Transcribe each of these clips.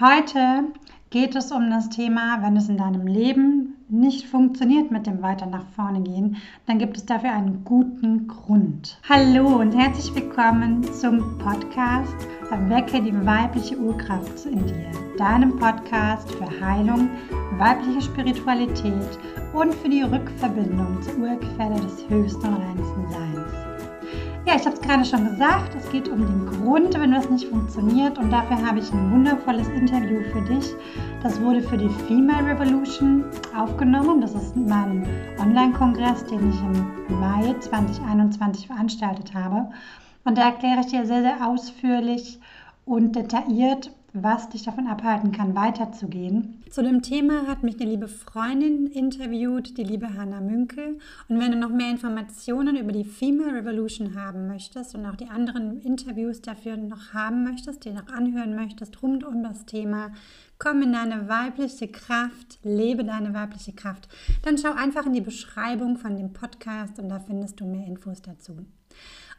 Heute geht es um das Thema, wenn es in deinem Leben nicht funktioniert mit dem Weiter nach vorne gehen, dann gibt es dafür einen guten Grund. Hallo und herzlich willkommen zum Podcast Erwecke die weibliche Urkraft in dir. Deinem Podcast für Heilung, weibliche Spiritualität und für die Rückverbindung zur Urquelle des höchsten und reinsten Seins. Ja, ich habe es gerade schon gesagt, es geht um den Grund, wenn was nicht funktioniert und dafür habe ich ein wundervolles Interview für dich. Das wurde für die Female Revolution aufgenommen. Das ist mein Online-Kongress, den ich im Mai 2021 veranstaltet habe. Und da erkläre ich dir sehr, sehr ausführlich und detailliert, was dich davon abhalten kann, weiterzugehen. Zu dem Thema hat mich eine liebe Freundin interviewt, die liebe Hanna Münkel. Und wenn du noch mehr Informationen über die Female Revolution haben möchtest und auch die anderen Interviews dafür noch haben möchtest, die noch anhören möchtest, rund um das Thema, komm in deine weibliche Kraft, lebe deine weibliche Kraft, dann schau einfach in die Beschreibung von dem Podcast und da findest du mehr Infos dazu.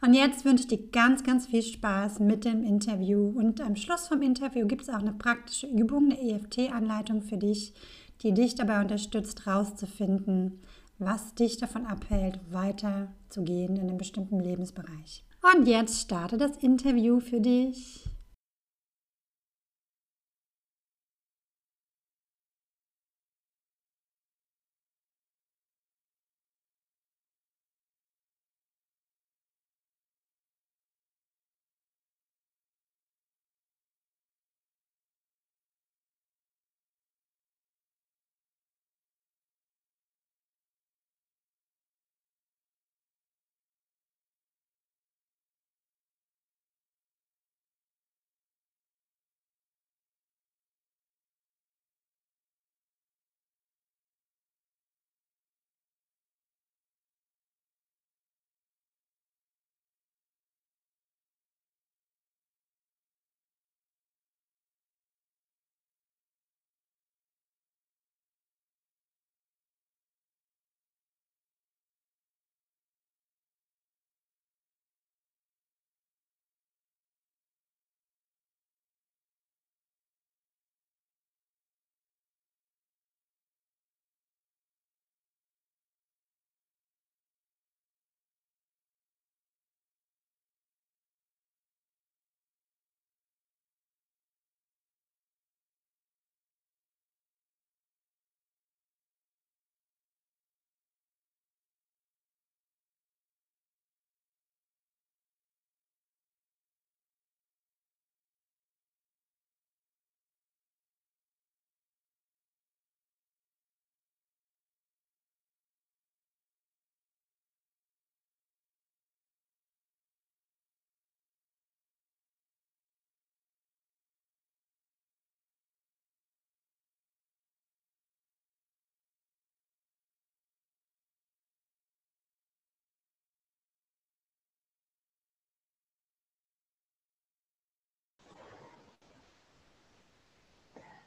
Und jetzt wünsche ich dir ganz, ganz viel Spaß mit dem Interview. Und am Schluss vom Interview gibt es auch eine praktische Übung, eine EFT-Anleitung für dich, die dich dabei unterstützt, herauszufinden, was dich davon abhält, weiterzugehen in einem bestimmten Lebensbereich. Und jetzt starte das Interview für dich.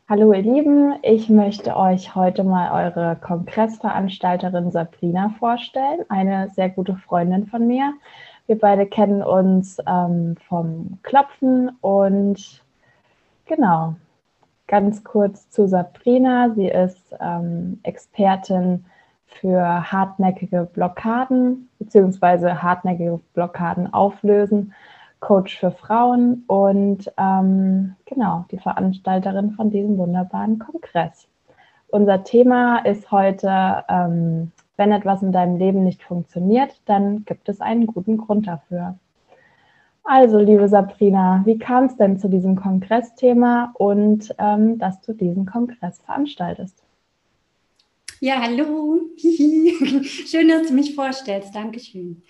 Hallo ihr Lieben, ich möchte euch heute mal eure Kongressveranstalterin Sabrina vorstellen, eine sehr gute Freundin von mir. Wir beide kennen uns ähm, vom Klopfen und genau, ganz kurz zu Sabrina. Sie ist ähm, Expertin für hartnäckige Blockaden bzw. hartnäckige Blockaden auflösen Coach für Frauen und ähm, genau die Veranstalterin von diesem wunderbaren Kongress. Unser Thema ist heute, ähm, wenn etwas in deinem Leben nicht funktioniert, dann gibt es einen guten Grund dafür. Also, liebe Sabrina, wie kam es denn zu diesem Kongressthema und ähm, dass du diesen Kongress veranstaltest? Ja, hallo. Schön, dass du mich vorstellst. Dankeschön.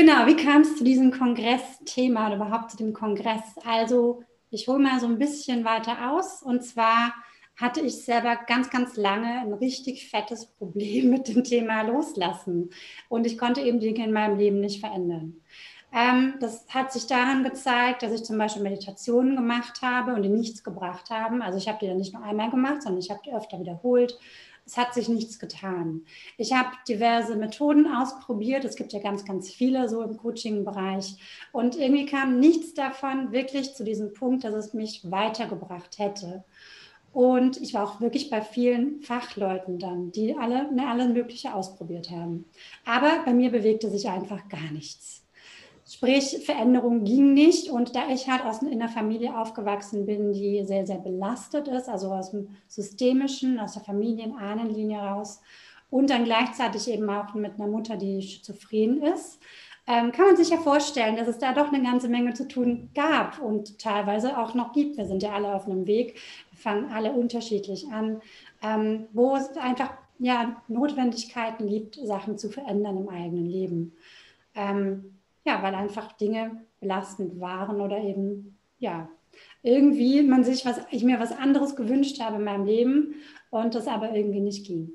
Genau, wie kam es zu diesem Kongressthema oder überhaupt zu dem Kongress? Also, ich hole mal so ein bisschen weiter aus. Und zwar hatte ich selber ganz, ganz lange ein richtig fettes Problem mit dem Thema Loslassen. Und ich konnte eben Dinge in meinem Leben nicht verändern. Ähm, das hat sich daran gezeigt, dass ich zum Beispiel Meditationen gemacht habe und die nichts gebracht haben. Also ich habe die dann nicht nur einmal gemacht, sondern ich habe die öfter wiederholt es hat sich nichts getan. Ich habe diverse Methoden ausprobiert. Es gibt ja ganz, ganz viele so im Coaching-Bereich. Und irgendwie kam nichts davon wirklich zu diesem Punkt, dass es mich weitergebracht hätte. Und ich war auch wirklich bei vielen Fachleuten dann, die alle ne, alles Mögliche ausprobiert haben. Aber bei mir bewegte sich einfach gar nichts. Sprich, Veränderung ging nicht. Und da ich halt aus einer Familie aufgewachsen bin, die sehr, sehr belastet ist, also aus dem systemischen, aus der Familienahnenlinie raus und dann gleichzeitig eben auch mit einer Mutter, die schizophren ist, ähm, kann man sich ja vorstellen, dass es da doch eine ganze Menge zu tun gab und teilweise auch noch gibt. Wir sind ja alle auf einem Weg, fangen alle unterschiedlich an, ähm, wo es einfach ja, Notwendigkeiten gibt, Sachen zu verändern im eigenen Leben. Ähm, ja, weil einfach Dinge belastend waren oder eben, ja, irgendwie man sich was, ich mir was anderes gewünscht habe in meinem Leben und das aber irgendwie nicht ging.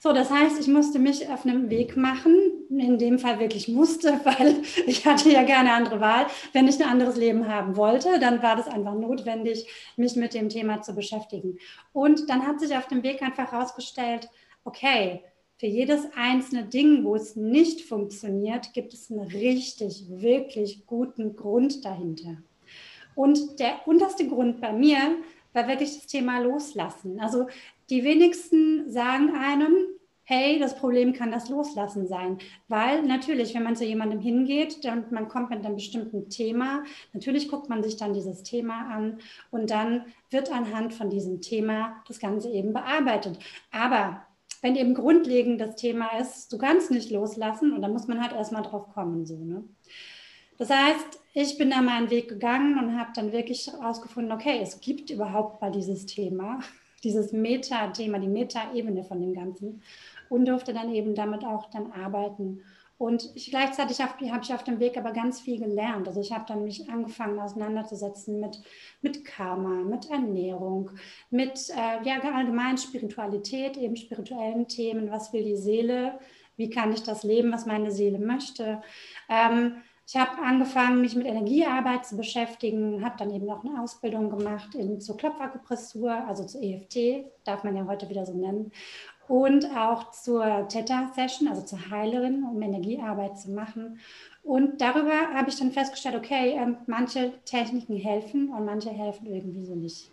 So, das heißt, ich musste mich auf einem Weg machen, in dem Fall wirklich musste, weil ich hatte ja keine andere Wahl. Wenn ich ein anderes Leben haben wollte, dann war das einfach notwendig, mich mit dem Thema zu beschäftigen. Und dann hat sich auf dem Weg einfach herausgestellt, okay, für jedes einzelne Ding, wo es nicht funktioniert, gibt es einen richtig, wirklich guten Grund dahinter. Und der unterste Grund bei mir war wirklich das Thema Loslassen. Also die wenigsten sagen einem, hey, das Problem kann das Loslassen sein. Weil natürlich, wenn man zu jemandem hingeht und man kommt mit einem bestimmten Thema, natürlich guckt man sich dann dieses Thema an und dann wird anhand von diesem Thema das Ganze eben bearbeitet. Aber wenn eben grundlegend das Thema ist, du kannst nicht loslassen und da muss man halt erstmal drauf kommen. So, ne? Das heißt, ich bin da meinen Weg gegangen und habe dann wirklich herausgefunden, okay, es gibt überhaupt mal dieses Thema, dieses Meta-Thema, die Meta-Ebene von dem Ganzen und durfte dann eben damit auch dann arbeiten und ich, gleichzeitig habe hab ich auf dem Weg aber ganz viel gelernt. Also ich habe dann mich angefangen auseinanderzusetzen mit, mit Karma, mit Ernährung, mit äh, ja, allgemein Spiritualität, eben spirituellen Themen. Was will die Seele? Wie kann ich das leben, was meine Seele möchte? Ähm, ich habe angefangen, mich mit Energiearbeit zu beschäftigen, habe dann eben noch eine Ausbildung gemacht in, zur Klopfakupressur, also zur EFT, darf man ja heute wieder so nennen und auch zur Theta-Session, also zur Heilerin, um Energiearbeit zu machen. Und darüber habe ich dann festgestellt, okay, äh, manche Techniken helfen und manche helfen irgendwie so nicht.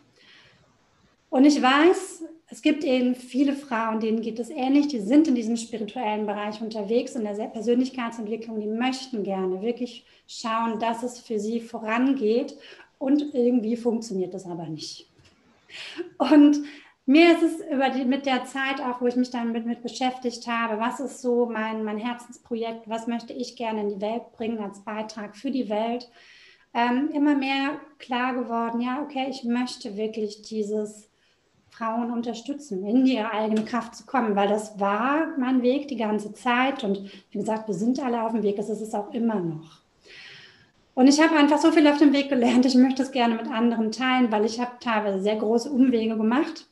Und ich weiß, es gibt eben viele Frauen, denen geht es ähnlich, die sind in diesem spirituellen Bereich unterwegs, in der Persönlichkeitsentwicklung, die möchten gerne wirklich schauen, dass es für sie vorangeht und irgendwie funktioniert das aber nicht. Und mir ist es über die, mit der Zeit auch, wo ich mich damit mit beschäftigt habe, was ist so mein, mein Herzensprojekt, was möchte ich gerne in die Welt bringen als Beitrag für die Welt, ähm, immer mehr klar geworden, ja, okay, ich möchte wirklich dieses Frauen unterstützen, in ihre eigene Kraft zu kommen, weil das war mein Weg die ganze Zeit und wie gesagt, wir sind alle auf dem Weg, das ist es auch immer noch. Und ich habe einfach so viel auf dem Weg gelernt, ich möchte es gerne mit anderen teilen, weil ich habe teilweise sehr große Umwege gemacht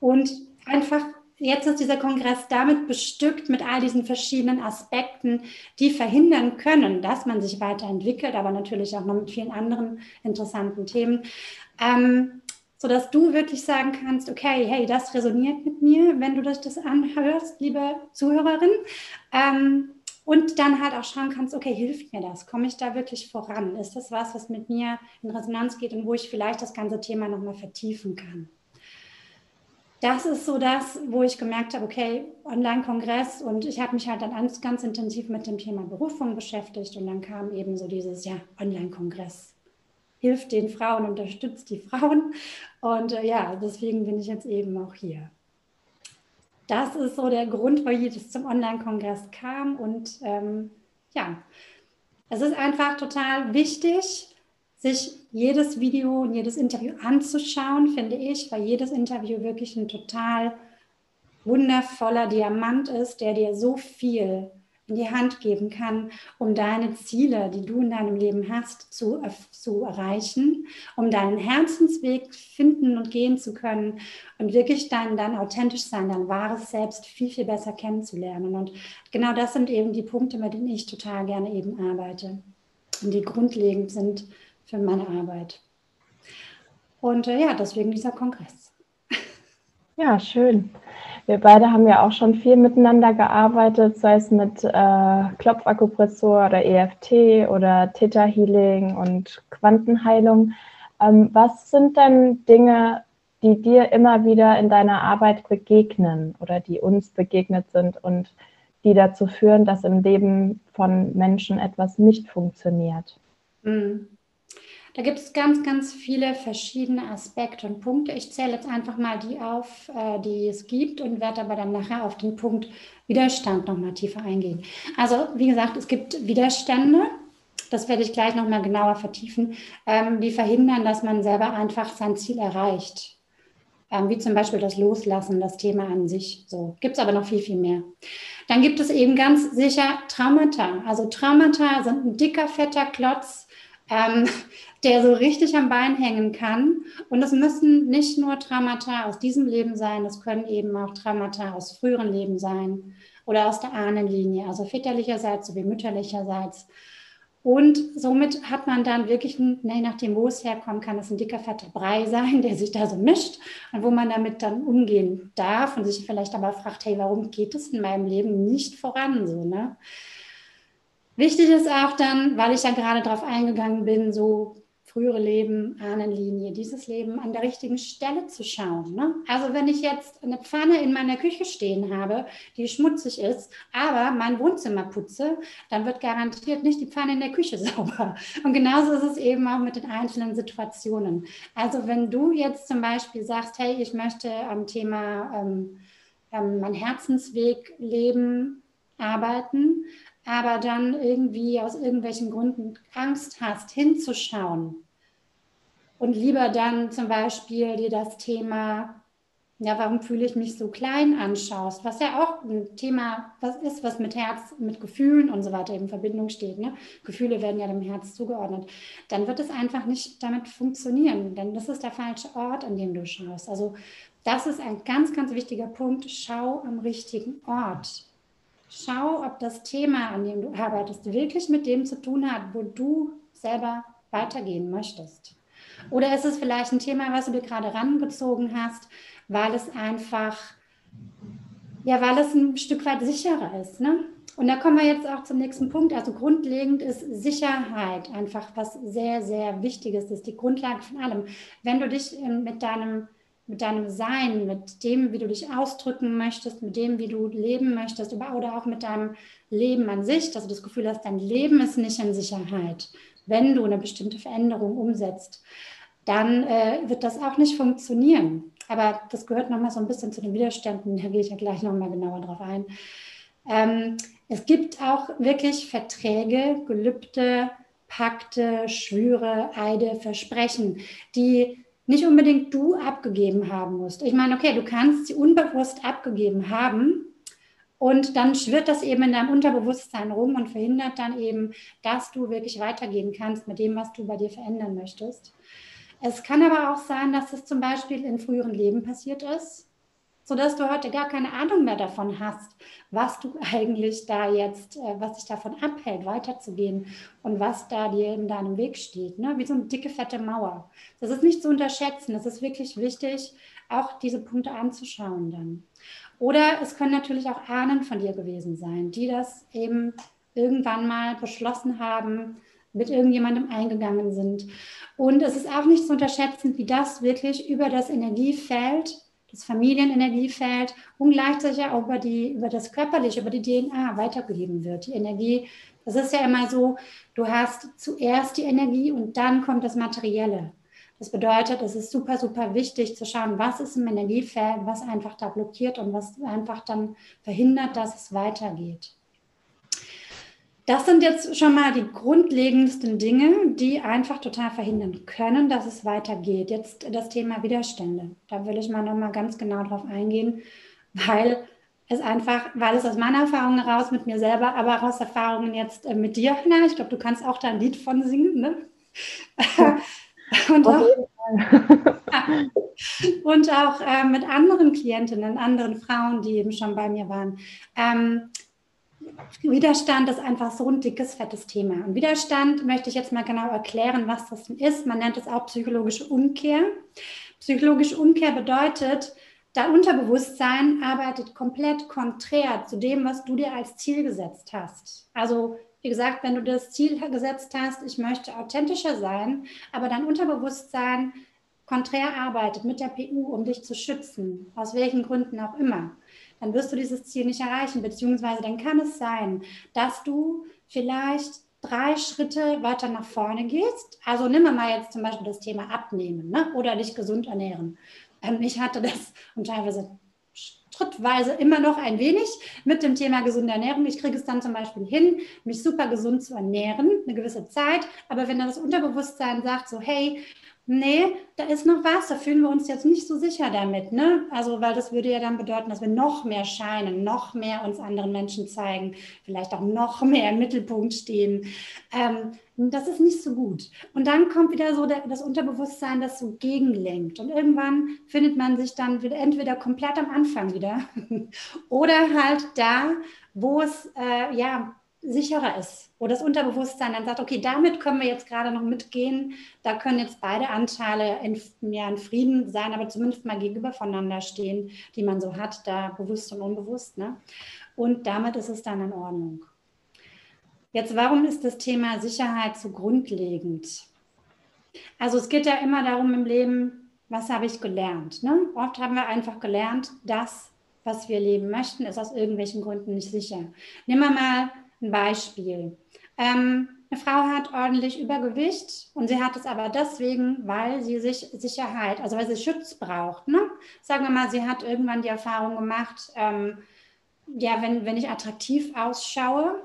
und einfach jetzt ist dieser Kongress damit bestückt mit all diesen verschiedenen Aspekten, die verhindern können, dass man sich weiterentwickelt, aber natürlich auch noch mit vielen anderen interessanten Themen. Ähm, sodass du wirklich sagen kannst, okay, hey, das resoniert mit mir, wenn du das, das anhörst, liebe Zuhörerin. Ähm, und dann halt auch schauen kannst, okay, hilft mir das? Komme ich da wirklich voran? Ist das was, was mit mir in Resonanz geht und wo ich vielleicht das ganze Thema nochmal vertiefen kann? Das ist so das, wo ich gemerkt habe, okay, Online-Kongress und ich habe mich halt dann ganz, ganz intensiv mit dem Thema Berufung beschäftigt und dann kam eben so dieses, ja, Online-Kongress hilft den Frauen, unterstützt die Frauen und äh, ja, deswegen bin ich jetzt eben auch hier. Das ist so der Grund, warum ich zum Online-Kongress kam und ähm, ja, es ist einfach total wichtig, sich jedes Video und jedes Interview anzuschauen, finde ich, weil jedes Interview wirklich ein total wundervoller Diamant ist, der dir so viel in die Hand geben kann, um deine Ziele, die du in deinem Leben hast, zu, zu erreichen, um deinen Herzensweg finden und gehen zu können und wirklich dann, dann authentisch sein, dein wahres Selbst viel, viel besser kennenzulernen. Und genau das sind eben die Punkte, mit denen ich total gerne eben arbeite und die grundlegend sind für meine Arbeit. Und äh, ja, deswegen dieser Kongress. Ja, schön. Wir beide haben ja auch schon viel miteinander gearbeitet, sei es mit äh, Klopfakupressor oder EFT oder Theta Healing und Quantenheilung. Ähm, was sind denn Dinge, die dir immer wieder in deiner Arbeit begegnen oder die uns begegnet sind und die dazu führen, dass im Leben von Menschen etwas nicht funktioniert? Mhm. Da gibt es ganz, ganz viele verschiedene Aspekte und Punkte. Ich zähle jetzt einfach mal die auf, äh, die es gibt und werde aber dann nachher auf den Punkt Widerstand nochmal tiefer eingehen. Also, wie gesagt, es gibt Widerstände, das werde ich gleich nochmal genauer vertiefen, ähm, die verhindern, dass man selber einfach sein Ziel erreicht. Ähm, wie zum Beispiel das Loslassen, das Thema an sich. So gibt es aber noch viel, viel mehr. Dann gibt es eben ganz sicher Traumata. Also Traumata sind ein dicker, fetter Klotz, ähm, der so richtig am Bein hängen kann. Und es müssen nicht nur Traumata aus diesem Leben sein, es können eben auch Traumata aus früheren Leben sein oder aus der Ahnenlinie, also väterlicherseits sowie mütterlicherseits. Und somit hat man dann wirklich, je nachdem, wo es herkommt, kann es ein dicker, fetter Brei sein, der sich da so mischt und wo man damit dann umgehen darf und sich vielleicht aber fragt, hey, warum geht es in meinem Leben nicht voran? So, ne? Wichtig ist auch dann, weil ich ja gerade darauf eingegangen bin, so frühere Leben, Ahnenlinie, dieses Leben an der richtigen Stelle zu schauen. Ne? Also wenn ich jetzt eine Pfanne in meiner Küche stehen habe, die schmutzig ist, aber mein Wohnzimmer putze, dann wird garantiert nicht die Pfanne in der Küche sauber. Und genauso ist es eben auch mit den einzelnen Situationen. Also wenn du jetzt zum Beispiel sagst, hey, ich möchte am Thema ähm, ähm, mein Herzensweg leben, arbeiten, aber dann irgendwie aus irgendwelchen Gründen Angst hast, hinzuschauen und lieber dann zum Beispiel dir das Thema, ja, warum fühle ich mich so klein anschaust, was ja auch ein Thema was ist, was mit Herz, mit Gefühlen und so weiter in Verbindung steht. Ne? Gefühle werden ja dem Herz zugeordnet. Dann wird es einfach nicht damit funktionieren, denn das ist der falsche Ort, an dem du schaust. Also das ist ein ganz, ganz wichtiger Punkt. Schau am richtigen Ort. Schau, ob das Thema, an dem du arbeitest, wirklich mit dem zu tun hat, wo du selber weitergehen möchtest. Oder ist es vielleicht ein Thema, was du dir gerade rangezogen hast, weil es einfach, ja, weil es ein Stück weit sicherer ist. Ne? Und da kommen wir jetzt auch zum nächsten Punkt. Also grundlegend ist Sicherheit einfach was sehr, sehr Wichtiges. Das ist die Grundlage von allem. Wenn du dich mit deinem mit deinem Sein, mit dem, wie du dich ausdrücken möchtest, mit dem, wie du leben möchtest, oder auch mit deinem Leben an sich, dass du das Gefühl hast, dein Leben ist nicht in Sicherheit, wenn du eine bestimmte Veränderung umsetzt, dann äh, wird das auch nicht funktionieren. Aber das gehört nochmal so ein bisschen zu den Widerständen, da gehe ich ja gleich nochmal genauer drauf ein. Ähm, es gibt auch wirklich Verträge, Gelübde, Pakte, Schwüre, Eide, Versprechen, die nicht unbedingt du abgegeben haben musst. Ich meine, okay, du kannst sie unbewusst abgegeben haben und dann schwirrt das eben in deinem Unterbewusstsein rum und verhindert dann eben, dass du wirklich weitergehen kannst mit dem, was du bei dir verändern möchtest. Es kann aber auch sein, dass es zum Beispiel in früheren Leben passiert ist sodass du heute gar keine Ahnung mehr davon hast, was du eigentlich da jetzt, äh, was dich davon abhält, weiterzugehen und was da dir in deinem Weg steht, ne? wie so eine dicke, fette Mauer. Das ist nicht zu unterschätzen, es ist wirklich wichtig, auch diese Punkte anzuschauen dann. Oder es können natürlich auch Ahnen von dir gewesen sein, die das eben irgendwann mal beschlossen haben, mit irgendjemandem eingegangen sind. Und es ist auch nicht zu unterschätzen, wie das wirklich über das Energiefeld das Familienenergiefeld und gleichzeitig auch über, die, über das Körperliche, über die DNA weitergegeben wird. Die Energie, das ist ja immer so, du hast zuerst die Energie und dann kommt das Materielle. Das bedeutet, es ist super, super wichtig zu schauen, was ist im Energiefeld, was einfach da blockiert und was einfach dann verhindert, dass es weitergeht. Das sind jetzt schon mal die grundlegendsten Dinge, die einfach total verhindern können, dass es weitergeht. Jetzt das Thema Widerstände. Da will ich mal noch mal ganz genau drauf eingehen, weil es einfach, weil es aus meiner Erfahrung heraus mit mir selber, aber auch aus Erfahrungen jetzt äh, mit dir, na, ich glaube, du kannst auch da ein Lied von singen, ne? und auch, und auch äh, mit anderen Klientinnen, anderen Frauen, die eben schon bei mir waren. Ähm, Widerstand ist einfach so ein dickes, fettes Thema. Und Widerstand möchte ich jetzt mal genau erklären, was das ist. Man nennt es auch psychologische Umkehr. Psychologische Umkehr bedeutet, Dein Unterbewusstsein arbeitet komplett konträr zu dem, was du dir als Ziel gesetzt hast. Also wie gesagt, wenn du das Ziel gesetzt hast, ich möchte authentischer sein, aber dein Unterbewusstsein konträr arbeitet mit der PU, um dich zu schützen, aus welchen Gründen auch immer, dann wirst du dieses Ziel nicht erreichen, beziehungsweise dann kann es sein, dass du vielleicht drei Schritte weiter nach vorne gehst. Also nimm mal jetzt zum Beispiel das Thema Abnehmen ne? oder dich gesund ernähren. Ähm, ich hatte das und teilweise schrittweise immer noch ein wenig mit dem Thema gesunde Ernährung. Ich kriege es dann zum Beispiel hin, mich super gesund zu ernähren, eine gewisse Zeit. Aber wenn dann das Unterbewusstsein sagt, so hey, nee, da ist noch was, da fühlen wir uns jetzt nicht so sicher damit, ne? Also, weil das würde ja dann bedeuten, dass wir noch mehr scheinen, noch mehr uns anderen Menschen zeigen, vielleicht auch noch mehr im Mittelpunkt stehen. Ähm, das ist nicht so gut. Und dann kommt wieder so der, das Unterbewusstsein, das so gegenlenkt. Und irgendwann findet man sich dann wieder, entweder komplett am Anfang wieder oder halt da, wo es äh, ja sicherer ist, wo das Unterbewusstsein dann sagt, okay, damit können wir jetzt gerade noch mitgehen, da können jetzt beide Anteile in, ja, in Frieden sein, aber zumindest mal gegenüber voneinander stehen, die man so hat, da bewusst und unbewusst. Ne? Und damit ist es dann in Ordnung. Jetzt, warum ist das Thema Sicherheit so grundlegend? Also es geht ja immer darum im Leben, was habe ich gelernt? Ne? Oft haben wir einfach gelernt, das, was wir leben möchten, ist aus irgendwelchen Gründen nicht sicher. Nehmen wir mal ein Beispiel. Ähm, eine Frau hat ordentlich Übergewicht und sie hat es aber deswegen, weil sie sich Sicherheit, also weil sie Schutz braucht. Ne? Sagen wir mal, sie hat irgendwann die Erfahrung gemacht, ähm, ja, wenn, wenn ich attraktiv ausschaue,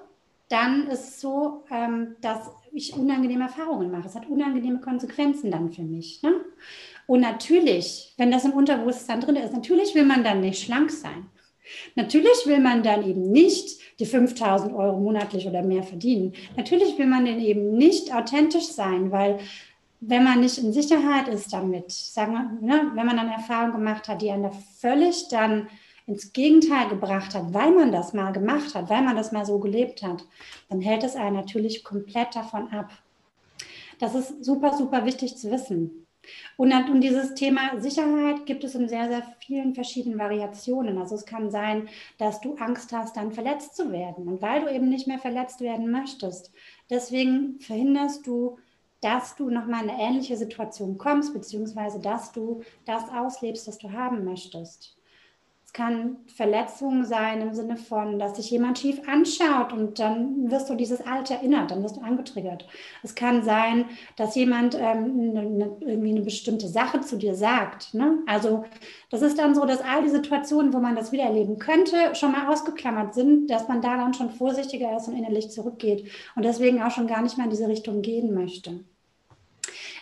dann ist es so, ähm, dass ich unangenehme Erfahrungen mache. Es hat unangenehme Konsequenzen dann für mich. Ne? Und natürlich, wenn das im Unterbewusstsein drin ist, natürlich will man dann nicht schlank sein. Natürlich will man dann eben nicht die 5000 Euro monatlich oder mehr verdienen. Natürlich will man dann eben nicht authentisch sein, weil wenn man nicht in Sicherheit ist damit, sagen wir, ne, wenn man dann Erfahrungen gemacht hat, die einen da völlig dann ins Gegenteil gebracht hat, weil man das mal gemacht hat, weil man das mal so gelebt hat, dann hält es einen natürlich komplett davon ab. Das ist super, super wichtig zu wissen. Und, und dieses Thema Sicherheit gibt es in sehr, sehr vielen verschiedenen Variationen. Also es kann sein, dass du Angst hast, dann verletzt zu werden. Und weil du eben nicht mehr verletzt werden möchtest, deswegen verhinderst du, dass du nochmal in eine ähnliche Situation kommst, beziehungsweise dass du das auslebst, was du haben möchtest kann Verletzung sein im Sinne von, dass sich jemand schief anschaut und dann wirst du dieses Alter erinnert, dann wirst du angetriggert. Es kann sein, dass jemand ähm, ne, ne, irgendwie eine bestimmte Sache zu dir sagt. Ne? Also das ist dann so, dass all die Situationen, wo man das wieder erleben könnte, schon mal ausgeklammert sind, dass man da dann schon vorsichtiger ist und innerlich zurückgeht und deswegen auch schon gar nicht mehr in diese Richtung gehen möchte.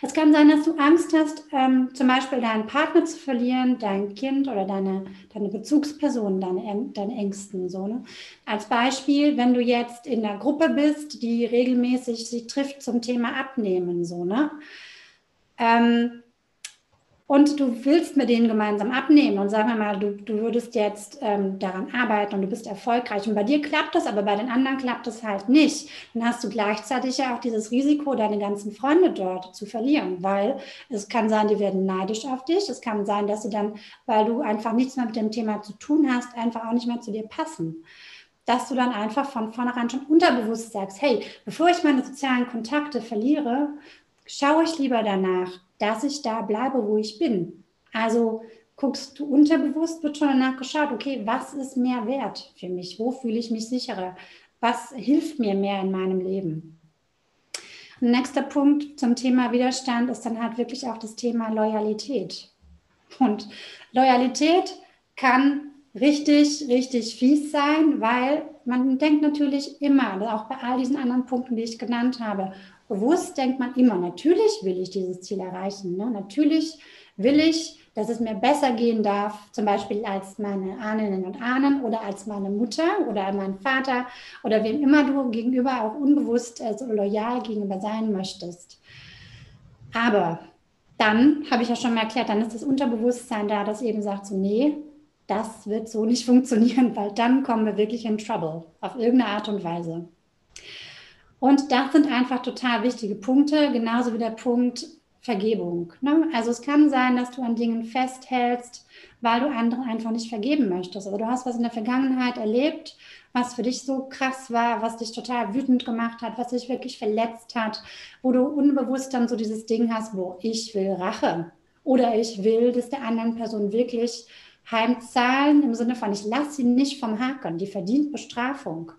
Es kann sein, dass du Angst hast, ähm, zum Beispiel deinen Partner zu verlieren, dein Kind oder deine, deine Bezugsperson, deine, deine Ängsten. So, ne? Als Beispiel, wenn du jetzt in einer Gruppe bist, die regelmäßig sich trifft zum Thema Abnehmen. So, ne? Ähm, und du willst mit denen gemeinsam abnehmen und sagen wir mal, du, du würdest jetzt ähm, daran arbeiten und du bist erfolgreich und bei dir klappt das, aber bei den anderen klappt das halt nicht, dann hast du gleichzeitig ja auch dieses Risiko, deine ganzen Freunde dort zu verlieren, weil es kann sein, die werden neidisch auf dich, es kann sein, dass sie dann, weil du einfach nichts mehr mit dem Thema zu tun hast, einfach auch nicht mehr zu dir passen. Dass du dann einfach von vornherein schon unterbewusst sagst, hey, bevor ich meine sozialen Kontakte verliere, schaue ich lieber danach, dass ich da bleibe, wo ich bin. Also guckst du unterbewusst, wird schon danach geschaut, okay, was ist mehr wert für mich? Wo fühle ich mich sicherer? Was hilft mir mehr in meinem Leben? Nächster Punkt zum Thema Widerstand ist dann halt wirklich auch das Thema Loyalität. Und Loyalität kann richtig, richtig fies sein, weil man denkt natürlich immer, auch bei all diesen anderen Punkten, die ich genannt habe, bewusst denkt man immer, natürlich will ich dieses Ziel erreichen. Ne? Natürlich will ich, dass es mir besser gehen darf, zum Beispiel als meine Ahnen und Ahnen oder als meine Mutter oder mein Vater oder wem immer du gegenüber auch unbewusst also loyal gegenüber sein möchtest. Aber dann, habe ich ja schon mal erklärt, dann ist das Unterbewusstsein da, das eben sagt so, nee, das wird so nicht funktionieren, weil dann kommen wir wirklich in Trouble, auf irgendeine Art und Weise. Und das sind einfach total wichtige Punkte, genauso wie der Punkt, Vergebung. Ne? Also es kann sein, dass du an Dingen festhältst, weil du anderen einfach nicht vergeben möchtest. Oder du hast was in der Vergangenheit erlebt, was für dich so krass war, was dich total wütend gemacht hat, was dich wirklich verletzt hat, wo du unbewusst dann so dieses Ding hast, wo ich will Rache. Oder ich will, dass der anderen Person wirklich heimzahlen im Sinne von, ich lasse sie nicht vom Haken, die verdient Bestrafung.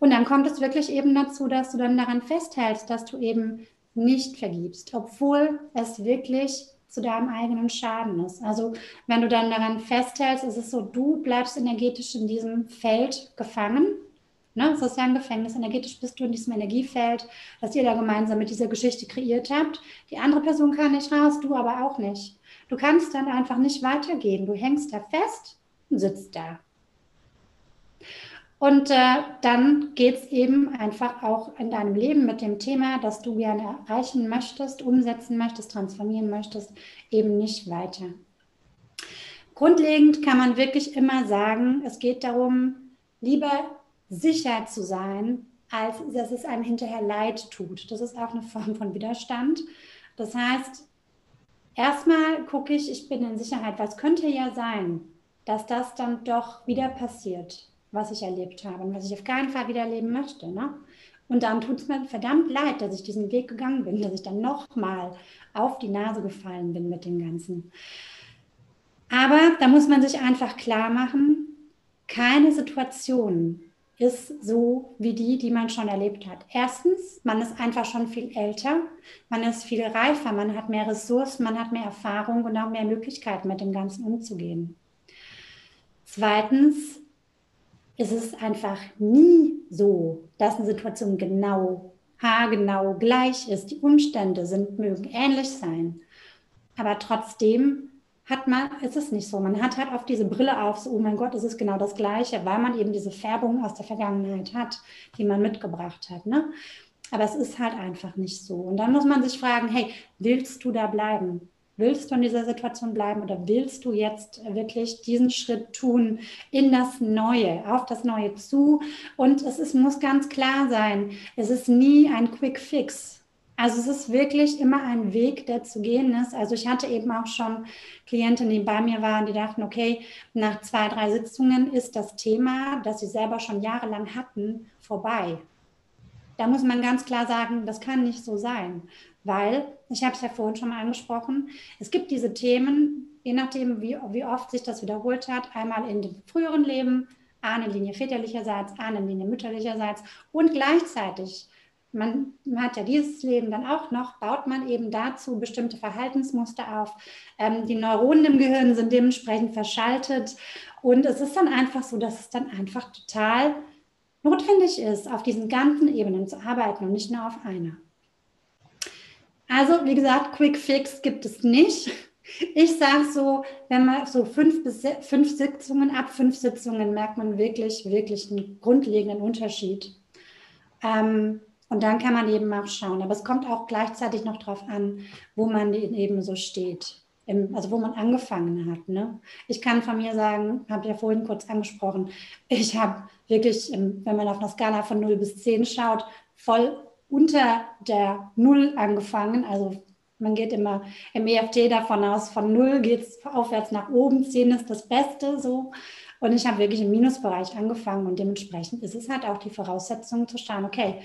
Und dann kommt es wirklich eben dazu, dass du dann daran festhältst, dass du eben nicht vergibst, obwohl es wirklich zu deinem eigenen Schaden ist. Also wenn du dann daran festhältst, ist es so, du bleibst energetisch in diesem Feld gefangen. Ne? Es ist ja ein Gefängnis. Energetisch bist du in diesem Energiefeld, das ihr da gemeinsam mit dieser Geschichte kreiert habt. Die andere Person kann nicht raus, du aber auch nicht. Du kannst dann einfach nicht weitergehen. Du hängst da fest und sitzt da. Und äh, dann geht es eben einfach auch in deinem Leben mit dem Thema, das du gerne erreichen möchtest, umsetzen möchtest, transformieren möchtest, eben nicht weiter. Grundlegend kann man wirklich immer sagen, es geht darum, lieber sicher zu sein, als dass es einem hinterher leid tut. Das ist auch eine Form von Widerstand. Das heißt, erstmal gucke ich, ich bin in Sicherheit, es könnte ja sein, dass das dann doch wieder passiert was ich erlebt habe und was ich auf keinen Fall wieder erleben möchte. Ne? Und dann tut es mir verdammt leid, dass ich diesen Weg gegangen bin, dass ich dann nochmal auf die Nase gefallen bin mit dem Ganzen. Aber da muss man sich einfach klar machen, keine Situation ist so wie die, die man schon erlebt hat. Erstens, man ist einfach schon viel älter, man ist viel reifer, man hat mehr Ressourcen, man hat mehr Erfahrung und auch mehr Möglichkeiten, mit dem Ganzen umzugehen. Zweitens, ist es einfach nie so, dass eine Situation genau, haargenau gleich ist. Die Umstände sind, mögen ähnlich sein. Aber trotzdem hat man, ist es nicht so. Man hat halt auf diese Brille auf, so, oh mein Gott, es ist genau das Gleiche, weil man eben diese Färbung aus der Vergangenheit hat, die man mitgebracht hat. Ne? Aber es ist halt einfach nicht so. Und dann muss man sich fragen, hey, willst du da bleiben? Willst du in dieser Situation bleiben oder willst du jetzt wirklich diesen Schritt tun in das Neue, auf das Neue zu? Und es ist, muss ganz klar sein, es ist nie ein Quick Fix. Also es ist wirklich immer ein Weg, der zu gehen ist. Also ich hatte eben auch schon Klienten, die bei mir waren, die dachten, okay, nach zwei, drei Sitzungen ist das Thema, das sie selber schon jahrelang hatten, vorbei. Da muss man ganz klar sagen, das kann nicht so sein, weil, ich habe es ja vorhin schon mal angesprochen, es gibt diese Themen, je nachdem, wie, wie oft sich das wiederholt hat, einmal in dem früheren Leben, Ahnenlinie väterlicherseits, Ahnenlinie mütterlicherseits und gleichzeitig man, man, hat ja dieses Leben dann auch noch, baut man eben dazu bestimmte Verhaltensmuster auf. Ähm, die Neuronen im Gehirn sind dementsprechend verschaltet. Und es ist dann einfach so, dass es dann einfach total notwendig ist, auf diesen ganzen Ebenen zu arbeiten und nicht nur auf einer. Also, wie gesagt, Quick Fix gibt es nicht. Ich sage so, wenn man so fünf bis fünf Sitzungen, ab fünf Sitzungen merkt man wirklich, wirklich einen grundlegenden Unterschied. Ähm, und dann kann man eben auch schauen. Aber es kommt auch gleichzeitig noch darauf an, wo man eben so steht. Im, also wo man angefangen hat. Ne? Ich kann von mir sagen, habe ja vorhin kurz angesprochen, ich habe wirklich, wenn man auf einer Skala von 0 bis 10 schaut, voll unter der 0 angefangen. Also man geht immer im EFT davon aus, von 0 geht es aufwärts nach oben, 10 ist das Beste so. Und ich habe wirklich im Minusbereich angefangen und dementsprechend ist es halt auch die Voraussetzung zu schauen, okay,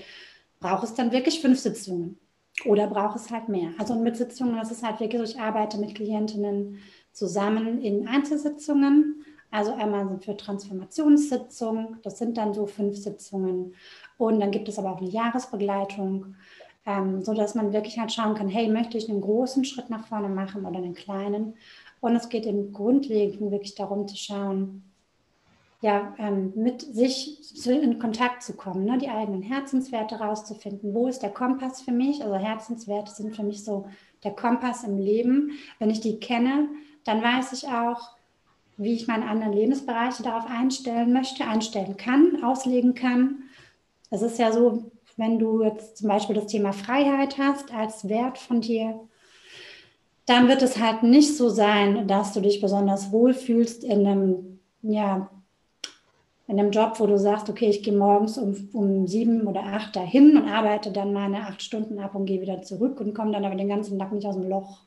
braucht es dann wirklich fünf Sitzungen oder braucht es halt mehr? Also mit Sitzungen, das ist halt wirklich ich arbeite mit Klientinnen zusammen in Einzelsitzungen also einmal für Transformationssitzungen, das sind dann so fünf Sitzungen. Und dann gibt es aber auch eine Jahresbegleitung, ähm, so dass man wirklich halt schauen kann, hey, möchte ich einen großen Schritt nach vorne machen oder einen kleinen? Und es geht im Grundlegenden wirklich darum zu schauen, ja, ähm, mit sich in Kontakt zu kommen, ne? die eigenen Herzenswerte rauszufinden. Wo ist der Kompass für mich? Also Herzenswerte sind für mich so der Kompass im Leben. Wenn ich die kenne, dann weiß ich auch, wie ich meine anderen Lebensbereiche darauf einstellen möchte, einstellen kann, auslegen kann. Es ist ja so, wenn du jetzt zum Beispiel das Thema Freiheit hast als Wert von dir, dann wird es halt nicht so sein, dass du dich besonders wohlfühlst in einem, ja, in einem Job, wo du sagst, okay, ich gehe morgens um, um sieben oder acht dahin und arbeite dann meine acht Stunden ab und gehe wieder zurück und komme dann aber den ganzen Tag nicht aus dem Loch.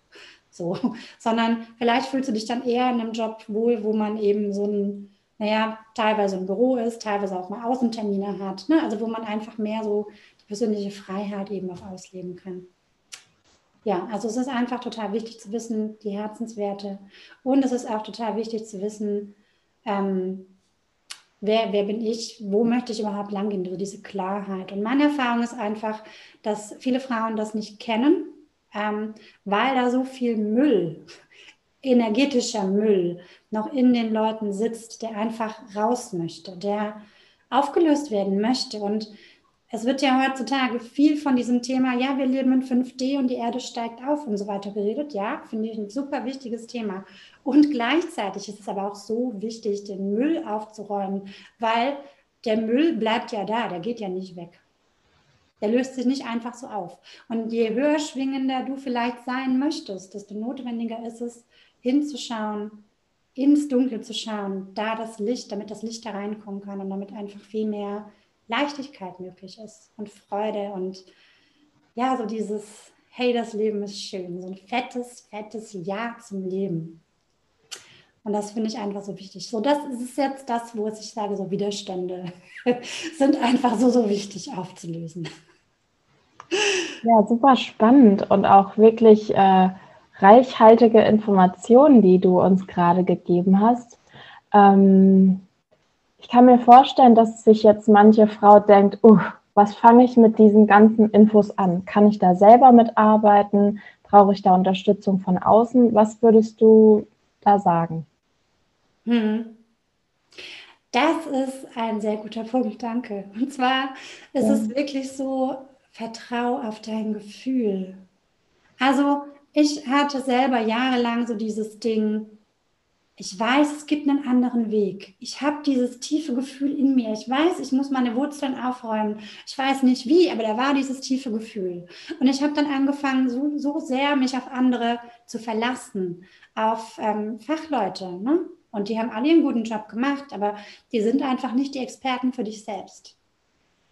So, sondern vielleicht fühlst du dich dann eher in einem Job wohl, wo man eben so ein, naja, teilweise im Büro ist, teilweise auch mal Außentermine hat, ne? also wo man einfach mehr so die persönliche Freiheit eben auch ausleben kann. Ja, also es ist einfach total wichtig zu wissen, die Herzenswerte. Und es ist auch total wichtig zu wissen, ähm, wer, wer bin ich, wo möchte ich überhaupt langgehen, so diese Klarheit. Und meine Erfahrung ist einfach, dass viele Frauen das nicht kennen, ähm, weil da so viel Müll, energetischer Müll noch in den Leuten sitzt, der einfach raus möchte, der aufgelöst werden möchte. Und es wird ja heutzutage viel von diesem Thema, ja, wir leben in 5D und die Erde steigt auf und so weiter geredet. Ja, finde ich ein super wichtiges Thema. Und gleichzeitig ist es aber auch so wichtig, den Müll aufzuräumen, weil der Müll bleibt ja da, der geht ja nicht weg. Der löst sich nicht einfach so auf. Und je höher schwingender du vielleicht sein möchtest, desto notwendiger ist es, hinzuschauen, ins Dunkel zu schauen, da das Licht, damit das Licht da reinkommen kann und damit einfach viel mehr Leichtigkeit möglich ist und Freude und ja, so dieses, hey, das Leben ist schön, so ein fettes, fettes Ja zum Leben. Und das finde ich einfach so wichtig. So, das ist jetzt das, wo ich sage, so Widerstände sind einfach so, so wichtig aufzulösen. Ja, super spannend und auch wirklich äh, reichhaltige Informationen, die du uns gerade gegeben hast. Ähm, ich kann mir vorstellen, dass sich jetzt manche Frau denkt, uh, was fange ich mit diesen ganzen Infos an? Kann ich da selber mitarbeiten? Brauche ich da Unterstützung von außen? Was würdest du da sagen? Hm. Das ist ein sehr guter Punkt, danke. Und zwar ist ja. es wirklich so, vertrau auf dein Gefühl. Also ich hatte selber jahrelang so dieses Ding, ich weiß, es gibt einen anderen Weg. Ich habe dieses tiefe Gefühl in mir. Ich weiß, ich muss meine Wurzeln aufräumen. Ich weiß nicht wie, aber da war dieses tiefe Gefühl. Und ich habe dann angefangen, so, so sehr mich auf andere zu verlassen, auf ähm, Fachleute. Ne? Und die haben alle einen guten Job gemacht, aber die sind einfach nicht die Experten für dich selbst.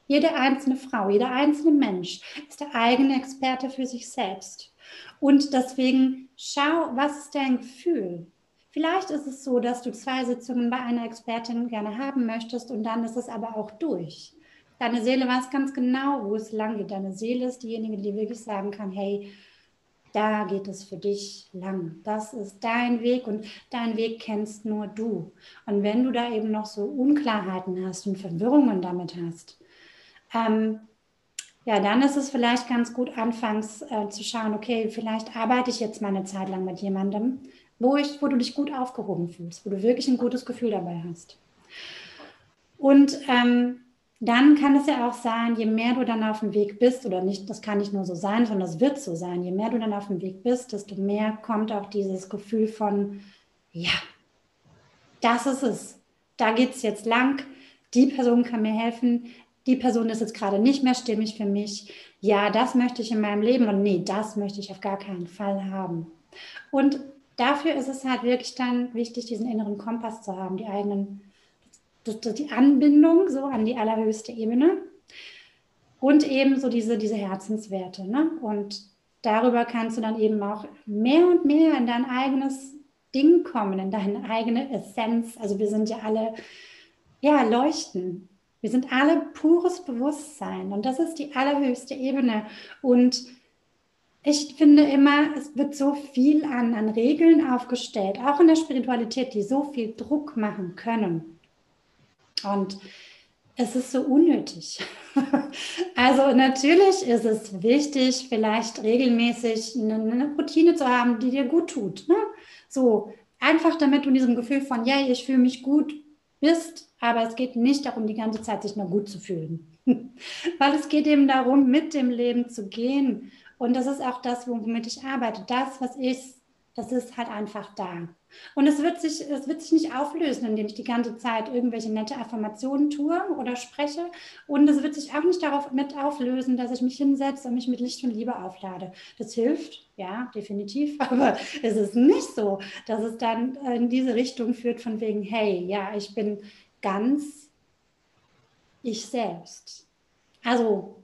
Jede einzelne Frau, jeder einzelne Mensch ist der eigene Experte für sich selbst. Und deswegen schau, was ist dein Gefühl? Vielleicht ist es so, dass du zwei Sitzungen bei einer Expertin gerne haben möchtest und dann ist es aber auch durch. Deine Seele weiß ganz genau, wo es lang geht. Deine Seele ist diejenige, die wirklich sagen kann, hey, da geht es für dich lang. Das ist dein Weg und dein Weg kennst nur du. Und wenn du da eben noch so Unklarheiten hast und Verwirrungen damit hast, ähm, ja, dann ist es vielleicht ganz gut, anfangs äh, zu schauen, okay, vielleicht arbeite ich jetzt mal eine Zeit lang mit jemandem, wo, ich, wo du dich gut aufgehoben fühlst, wo du wirklich ein gutes Gefühl dabei hast. Und ähm, dann kann es ja auch sein, je mehr du dann auf dem Weg bist, oder nicht, das kann nicht nur so sein, sondern das wird so sein, je mehr du dann auf dem Weg bist, desto mehr kommt auch dieses Gefühl von, ja, das ist es, da geht es jetzt lang, die Person kann mir helfen, die Person ist jetzt gerade nicht mehr stimmig für mich, ja, das möchte ich in meinem Leben und nee, das möchte ich auf gar keinen Fall haben. Und dafür ist es halt wirklich dann wichtig, diesen inneren Kompass zu haben, die eigenen, die Anbindung so an die allerhöchste Ebene und eben so diese, diese Herzenswerte. Ne? Und darüber kannst du dann eben auch mehr und mehr in dein eigenes Ding kommen, in deine eigene Essenz. Also wir sind ja alle, ja, leuchten. Wir sind alle pures Bewusstsein und das ist die allerhöchste Ebene. Und ich finde immer, es wird so viel an, an Regeln aufgestellt, auch in der Spiritualität, die so viel Druck machen können. Und es ist so unnötig. also natürlich ist es wichtig, vielleicht regelmäßig eine, Routine zu haben, die dir gut tut. Ne? So einfach, damit du in diesem Gefühl von, ja, ich fühle mich gut bist, aber es geht nicht darum, die ganze Zeit sich nur gut zu fühlen. Weil es geht eben darum, mit dem Leben zu gehen und das ist auch das, womit ich arbeite. Das, was ist, das ist halt einfach da. Und es wird sich, es wird sich nicht auflösen, indem ich die ganze Zeit irgendwelche nette Affirmationen tue oder spreche. Und es wird sich auch nicht darauf mit auflösen, dass ich mich hinsetze und mich mit Licht und Liebe auflade. Das hilft, ja, definitiv. Aber es ist nicht so, dass es dann in diese Richtung führt von wegen, hey, ja, ich bin ganz ich selbst. Also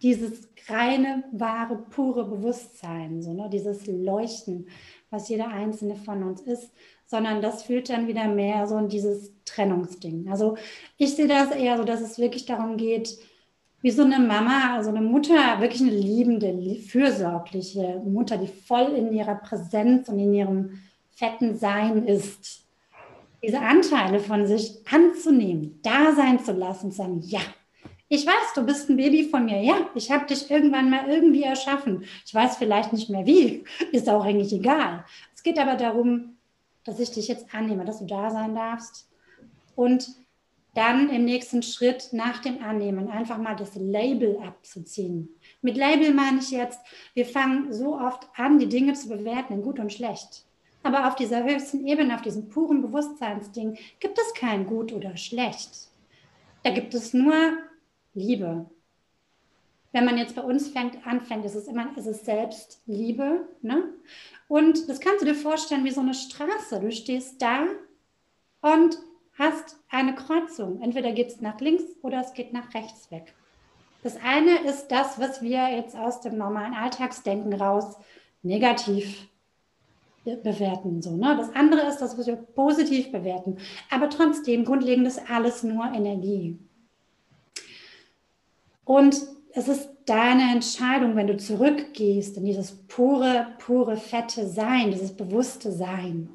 dieses reine, wahre, pure Bewusstsein, so, ne? dieses Leuchten, was jeder einzelne von uns ist, sondern das fühlt dann wieder mehr so in dieses Trennungsding. Also ich sehe das eher so, dass es wirklich darum geht, wie so eine Mama, also eine Mutter, wirklich eine liebende, fürsorgliche Mutter, die voll in ihrer Präsenz und in ihrem fetten Sein ist. Diese Anteile von sich anzunehmen, da sein zu lassen und sagen, ja, ich weiß, du bist ein Baby von mir. Ja, ich habe dich irgendwann mal irgendwie erschaffen. Ich weiß vielleicht nicht mehr wie, ist auch eigentlich egal. Es geht aber darum, dass ich dich jetzt annehme, dass du da sein darfst und dann im nächsten Schritt nach dem Annehmen einfach mal das Label abzuziehen. Mit Label meine ich jetzt, wir fangen so oft an, die Dinge zu bewerten in gut und schlecht. Aber auf dieser höchsten Ebene, auf diesem puren Bewusstseinsding, gibt es kein gut oder schlecht. Da gibt es nur Liebe. Wenn man jetzt bei uns fängt, anfängt, ist es immer, ist es Selbstliebe. Ne? Und das kannst du dir vorstellen wie so eine Straße. Du stehst da und hast eine Kreuzung. Entweder geht es nach links oder es geht nach rechts weg. Das eine ist das, was wir jetzt aus dem normalen Alltagsdenken raus negativ bewerten. So, ne? Das andere ist das, was wir positiv bewerten. Aber trotzdem, grundlegend ist alles nur Energie. Und es ist deine Entscheidung, wenn du zurückgehst in dieses pure, pure, fette Sein, dieses bewusste Sein.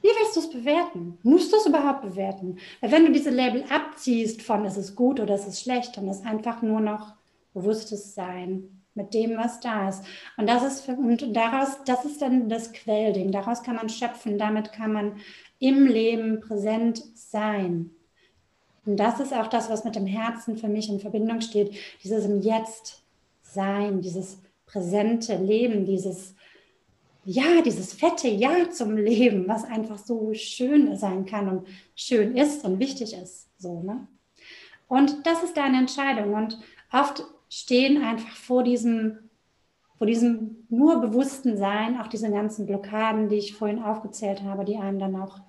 Wie willst du es bewerten? Musst du es überhaupt bewerten? Weil wenn du diese Label abziehst von es ist gut oder es ist schlecht, dann ist einfach nur noch bewusstes Sein mit dem, was da ist. Und das ist für, und daraus, das ist dann das Quellding. Daraus kann man schöpfen, damit kann man im Leben präsent sein. Und das ist auch das, was mit dem Herzen für mich in Verbindung steht. Dieses im Jetzt sein, dieses präsente Leben, dieses ja, dieses fette Ja zum Leben, was einfach so schön sein kann und schön ist und wichtig ist. So, ne? Und das ist deine Entscheidung. Und oft stehen einfach vor diesem, vor diesem nur bewussten Sein auch diese ganzen Blockaden, die ich vorhin aufgezählt habe, die einem dann auch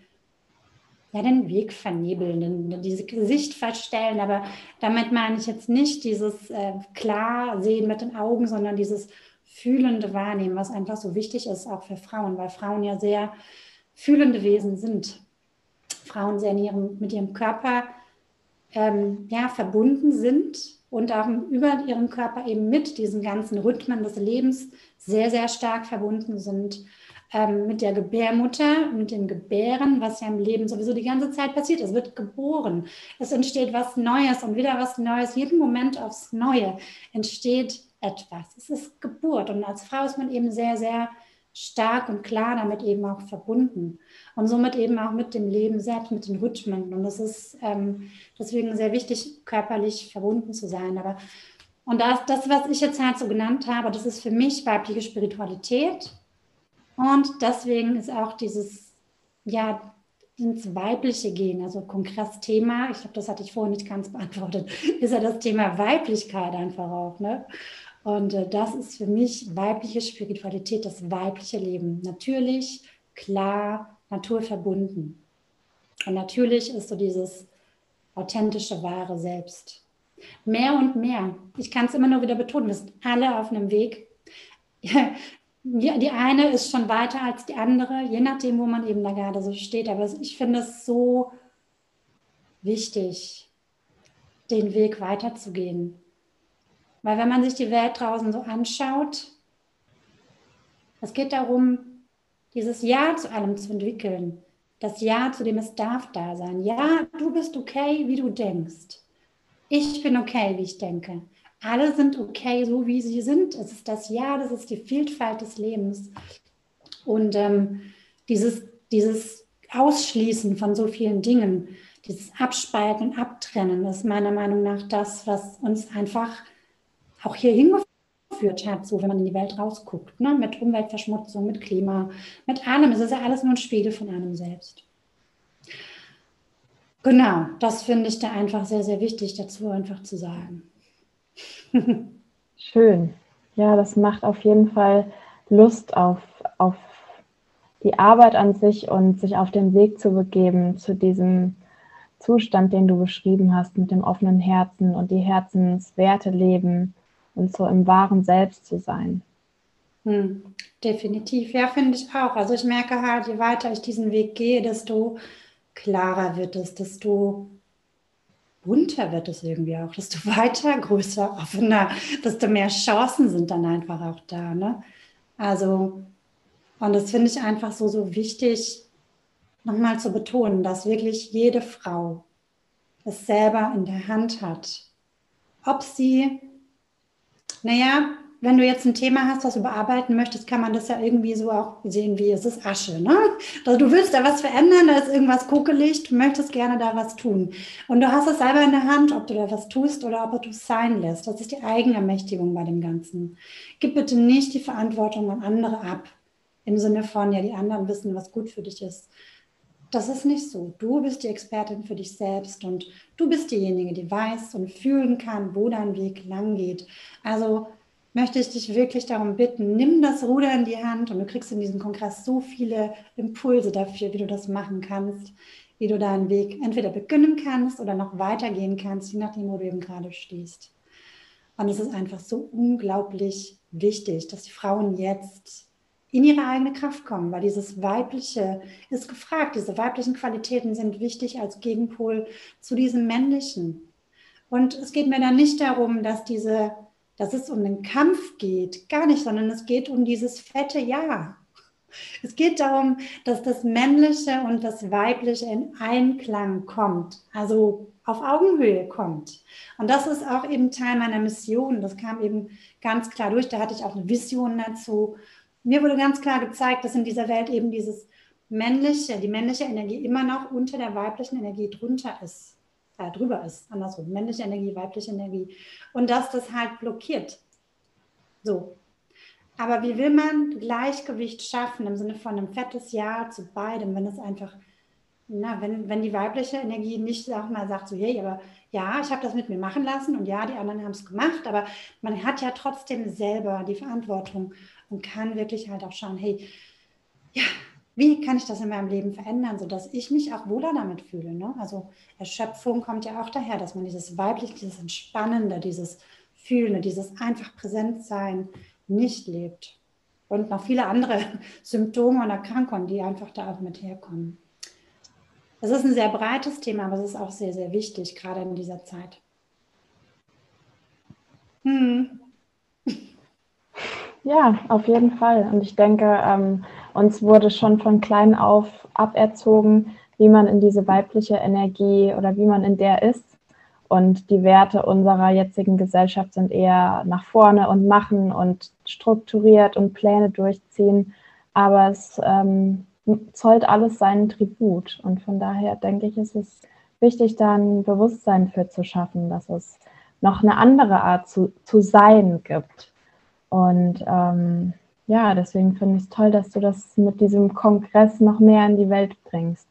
ja, den Weg vernebeln, den, diese Gesicht verstellen. Aber damit meine ich jetzt nicht dieses äh, klar sehen mit den Augen, sondern dieses fühlende Wahrnehmen, was einfach so wichtig ist, auch für Frauen, weil Frauen ja sehr fühlende Wesen sind. Frauen sehr ihrem, mit ihrem Körper ähm, ja, verbunden sind und auch über ihren Körper eben mit diesen ganzen Rhythmen des Lebens sehr, sehr stark verbunden sind. Ähm, mit der Gebärmutter, mit dem Gebären, was ja im Leben sowieso die ganze Zeit passiert. Es wird geboren, es entsteht was Neues und wieder was Neues. Jeden Moment aufs Neue entsteht etwas. Es ist Geburt und als Frau ist man eben sehr, sehr stark und klar damit eben auch verbunden und somit eben auch mit dem Leben selbst, mit den Rhythmen. Und es ist ähm, deswegen sehr wichtig, körperlich verbunden zu sein. Aber und das, das, was ich jetzt halt so genannt habe, das ist für mich weibliche Spiritualität. Und deswegen ist auch dieses, ja, ins Weibliche gehen, also Kongressthema, ich glaube, das hatte ich vorhin nicht ganz beantwortet, ist ja das Thema Weiblichkeit einfach auch. Ne? Und äh, das ist für mich weibliche Spiritualität, das weibliche Leben. Natürlich, klar, naturverbunden. Und natürlich ist so dieses authentische, wahre Selbst. Mehr und mehr. Ich kann es immer nur wieder betonen, wir sind alle auf einem Weg. Ja, die eine ist schon weiter als die andere, je nachdem, wo man eben da gerade so steht. Aber ich finde es so wichtig, den Weg weiterzugehen. Weil wenn man sich die Welt draußen so anschaut, es geht darum, dieses Ja zu allem zu entwickeln. Das Ja, zu dem es darf da sein. Ja, du bist okay, wie du denkst. Ich bin okay, wie ich denke. Alle sind okay, so wie sie sind. Es ist das Ja, das ist die Vielfalt des Lebens. Und ähm, dieses, dieses Ausschließen von so vielen Dingen, dieses Abspalten Abtrennen ist meiner Meinung nach das, was uns einfach auch hier hingeführt hat, so wenn man in die Welt rausguckt, ne? mit Umweltverschmutzung, mit Klima, mit allem. Es ist ja alles nur ein Spiegel von einem selbst. Genau, das finde ich da einfach sehr, sehr wichtig dazu einfach zu sagen. Schön. Ja, das macht auf jeden Fall Lust auf, auf die Arbeit an sich und sich auf den Weg zu begeben zu diesem Zustand, den du beschrieben hast, mit dem offenen Herzen und die Herzenswerte leben und so im wahren Selbst zu sein. Hm, definitiv, ja, finde ich auch. Also ich merke halt, je weiter ich diesen Weg gehe, desto klarer wird es, desto bunter wird es irgendwie auch, desto weiter, größer, offener, desto mehr Chancen sind dann einfach auch da. Ne? Also, und das finde ich einfach so, so wichtig, nochmal zu betonen, dass wirklich jede Frau es selber in der Hand hat. Ob sie, naja, wenn du jetzt ein Thema hast, was du bearbeiten möchtest, kann man das ja irgendwie so auch sehen, wie es ist Asche. Ne? Also du willst da was verändern, da ist irgendwas kokelig, du möchtest gerne da was tun. Und du hast es selber in der Hand, ob du da was tust oder ob du es sein lässt. Das ist die Eigenermächtigung bei dem Ganzen. Gib bitte nicht die Verantwortung an andere ab. Im Sinne von, ja, die anderen wissen, was gut für dich ist. Das ist nicht so. Du bist die Expertin für dich selbst und du bist diejenige, die weiß und fühlen kann, wo dein Weg lang geht. Also möchte ich dich wirklich darum bitten, nimm das Ruder in die Hand und du kriegst in diesem Kongress so viele Impulse dafür, wie du das machen kannst, wie du deinen Weg entweder beginnen kannst oder noch weitergehen kannst, je nachdem, wo du eben gerade stehst. Und es ist einfach so unglaublich wichtig, dass die Frauen jetzt in ihre eigene Kraft kommen, weil dieses Weibliche ist gefragt. Diese weiblichen Qualitäten sind wichtig als Gegenpol zu diesem Männlichen. Und es geht mir dann nicht darum, dass diese dass es um den Kampf geht, gar nicht, sondern es geht um dieses fette Ja. Es geht darum, dass das Männliche und das Weibliche in Einklang kommt, also auf Augenhöhe kommt. Und das ist auch eben Teil meiner Mission. Das kam eben ganz klar durch. Da hatte ich auch eine Vision dazu. Mir wurde ganz klar gezeigt, dass in dieser Welt eben dieses männliche, die männliche Energie immer noch unter der weiblichen Energie drunter ist äh, drüber ist, andersrum, männliche Energie, weibliche Energie. Und dass das halt blockiert. So. Aber wie will man Gleichgewicht schaffen im Sinne von einem fettes Ja zu beidem, wenn es einfach, na, wenn, wenn die weibliche Energie nicht, sag mal, sagt so, hey, aber ja, ich habe das mit mir machen lassen und ja, die anderen haben es gemacht, aber man hat ja trotzdem selber die Verantwortung und kann wirklich halt auch schauen, hey, ja, wie kann ich das in meinem Leben verändern, sodass ich mich auch wohler damit fühle. Ne? Also Erschöpfung kommt ja auch daher, dass man dieses weibliche, dieses Entspannende, dieses Fühlende, dieses einfach Präsentsein nicht lebt. Und noch viele andere Symptome und Erkrankungen, die einfach da auch mit herkommen. Das ist ein sehr breites Thema, aber es ist auch sehr, sehr wichtig, gerade in dieser Zeit. Hm. Ja, auf jeden Fall. Und ich denke, ähm, uns wurde schon von klein auf aberzogen, wie man in diese weibliche Energie oder wie man in der ist. Und die Werte unserer jetzigen Gesellschaft sind eher nach vorne und machen und strukturiert und Pläne durchziehen. Aber es ähm, zollt alles seinen Tribut. Und von daher denke ich, ist es wichtig, da ein Bewusstsein für zu schaffen, dass es noch eine andere Art zu, zu sein gibt. Und ähm, ja, deswegen finde ich es toll, dass du das mit diesem Kongress noch mehr in die Welt bringst.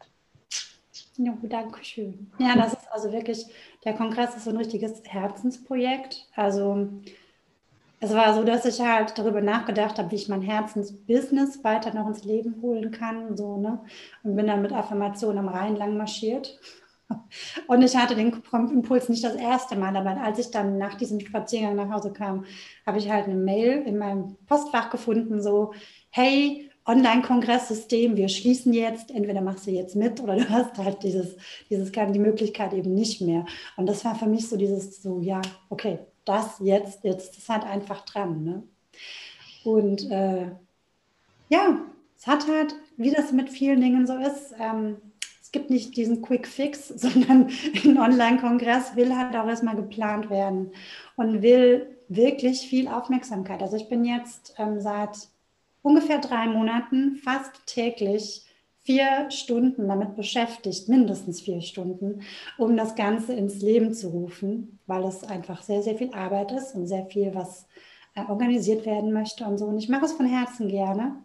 Ja, danke schön. Ja, das ist also wirklich, der Kongress ist so ein richtiges Herzensprojekt. Also es war so, dass ich halt darüber nachgedacht habe, wie ich mein Herzensbusiness weiter noch ins Leben holen kann. So, ne? Und bin dann mit Affirmationen am Rhein lang marschiert. Und ich hatte den Impuls nicht das erste Mal, aber als ich dann nach diesem Spaziergang nach Hause kam, habe ich halt eine Mail in meinem Postfach gefunden, so, hey, Online-Kongresssystem, wir schließen jetzt, entweder machst du jetzt mit oder du hast halt dieses, dieses, die Möglichkeit eben nicht mehr. Und das war für mich so dieses, so, ja, okay, das jetzt, jetzt ist halt einfach dran. Ne? Und äh, ja, es hat halt, wie das mit vielen Dingen so ist, ähm, es gibt nicht diesen Quick Fix, sondern ein Online-Kongress will halt auch erstmal geplant werden und will wirklich viel Aufmerksamkeit. Also ich bin jetzt ähm, seit ungefähr drei Monaten fast täglich vier Stunden damit beschäftigt, mindestens vier Stunden, um das Ganze ins Leben zu rufen, weil es einfach sehr, sehr viel Arbeit ist und sehr viel, was äh, organisiert werden möchte und so. Und ich mache es von Herzen gerne.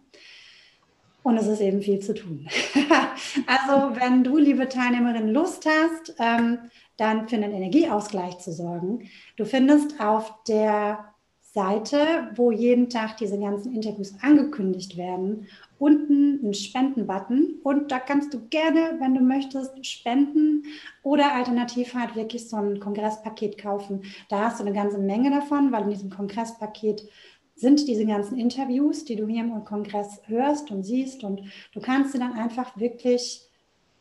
Und es ist eben viel zu tun. also wenn du, liebe Teilnehmerin, Lust hast, ähm, dann für einen Energieausgleich zu sorgen, du findest auf der Seite, wo jeden Tag diese ganzen Interviews angekündigt werden, unten einen Spenden-Button und da kannst du gerne, wenn du möchtest, spenden oder alternativ halt wirklich so ein Kongresspaket kaufen. Da hast du eine ganze Menge davon, weil in diesem Kongresspaket sind diese ganzen Interviews, die du hier im Kongress hörst und siehst und du kannst sie dann einfach wirklich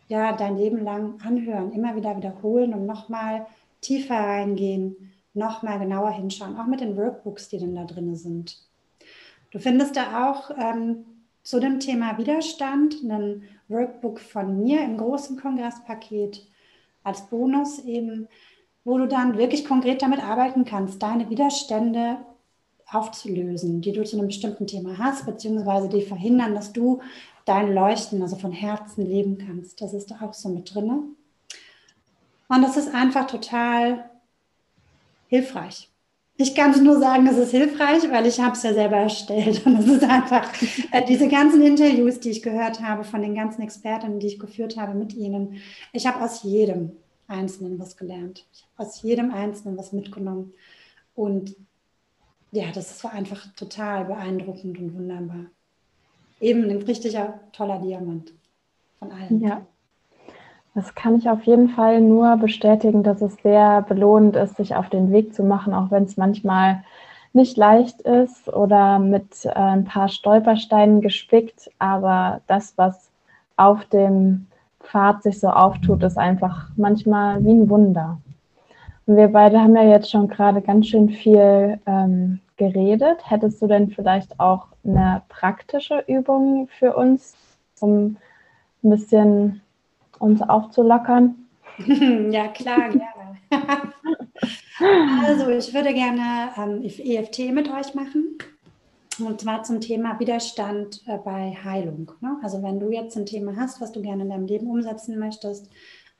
ja dein Leben lang anhören, immer wieder wiederholen und nochmal tiefer reingehen nochmal genauer hinschauen, auch mit den Workbooks, die denn da drin sind. Du findest da auch ähm, zu dem Thema Widerstand ein Workbook von mir im großen Kongresspaket als Bonus eben, wo du dann wirklich konkret damit arbeiten kannst, deine Widerstände aufzulösen, die du zu einem bestimmten Thema hast, beziehungsweise die verhindern, dass du dein Leuchten, also von Herzen leben kannst. Das ist da auch so mit drin. Und das ist einfach total hilfreich. Ich kann es nur sagen, es ist hilfreich, weil ich habe es ja selber erstellt. Und es ist einfach äh, diese ganzen Interviews, die ich gehört habe von den ganzen Experten, die ich geführt habe mit ihnen. Ich habe aus jedem Einzelnen was gelernt. Ich habe aus jedem Einzelnen was mitgenommen. Und ja, das war einfach total beeindruckend und wunderbar. Eben ein richtiger toller Diamant von allen. Ja, das kann ich auf jeden Fall nur bestätigen, dass es sehr belohnend ist, sich auf den Weg zu machen, auch wenn es manchmal nicht leicht ist oder mit äh, ein paar Stolpersteinen gespickt. Aber das, was auf dem Pfad sich so auftut, ist einfach manchmal wie ein Wunder. Wir beide haben ja jetzt schon gerade ganz schön viel ähm, geredet. Hättest du denn vielleicht auch eine praktische Übung für uns, um ein bisschen uns aufzulockern? ja, klar, gerne. also, ich würde gerne ähm, EFT mit euch machen. Und zwar zum Thema Widerstand äh, bei Heilung. Ne? Also wenn du jetzt ein Thema hast, was du gerne in deinem Leben umsetzen möchtest,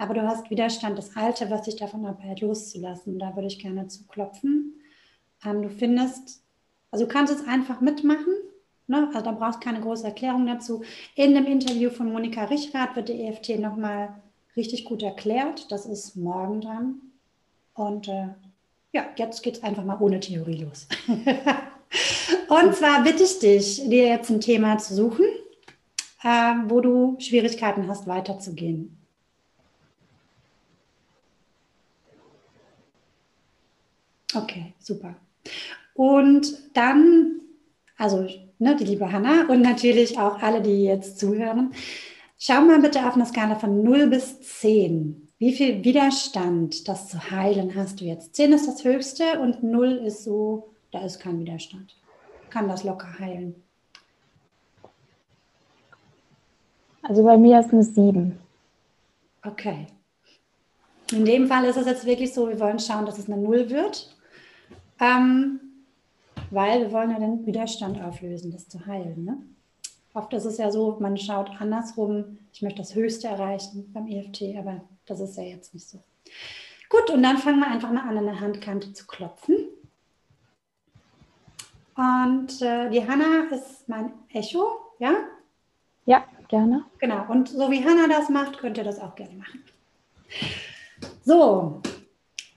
aber du hast Widerstand, das Alte, was dich davon abhält, loszulassen. Da würde ich gerne zuklopfen. Ähm, du findest, also du kannst es einfach mitmachen. Ne? Also da brauchst keine große Erklärung dazu. In dem Interview von Monika Richrath wird die EFT nochmal richtig gut erklärt. Das ist morgen dran. Und äh, ja, jetzt geht es einfach mal ohne Theorie los. Und zwar bitte ich dich, dir jetzt ein Thema zu suchen, äh, wo du Schwierigkeiten hast, weiterzugehen. Okay, super. Und dann, also ne, die liebe Hanna und natürlich auch alle, die jetzt zuhören. Schau mal bitte auf eine Skala von 0 bis 10. Wie viel Widerstand, das zu heilen, hast du jetzt? 10 ist das höchste und 0 ist so, da ist kein Widerstand. Kann das locker heilen. Also bei mir ist eine 7. Okay. In dem Fall ist es jetzt wirklich so, wir wollen schauen, dass es eine 0 wird. Ähm, weil wir wollen ja den Widerstand auflösen, das zu heilen. Ne? Oft ist es ja so, man schaut andersrum, ich möchte das Höchste erreichen beim EFT, aber das ist ja jetzt nicht so. Gut, und dann fangen wir einfach mal an, an der Handkante zu klopfen. Und äh, die Hanna ist mein Echo, ja? Ja, gerne. Genau, und so wie Hanna das macht, könnt ihr das auch gerne machen. So,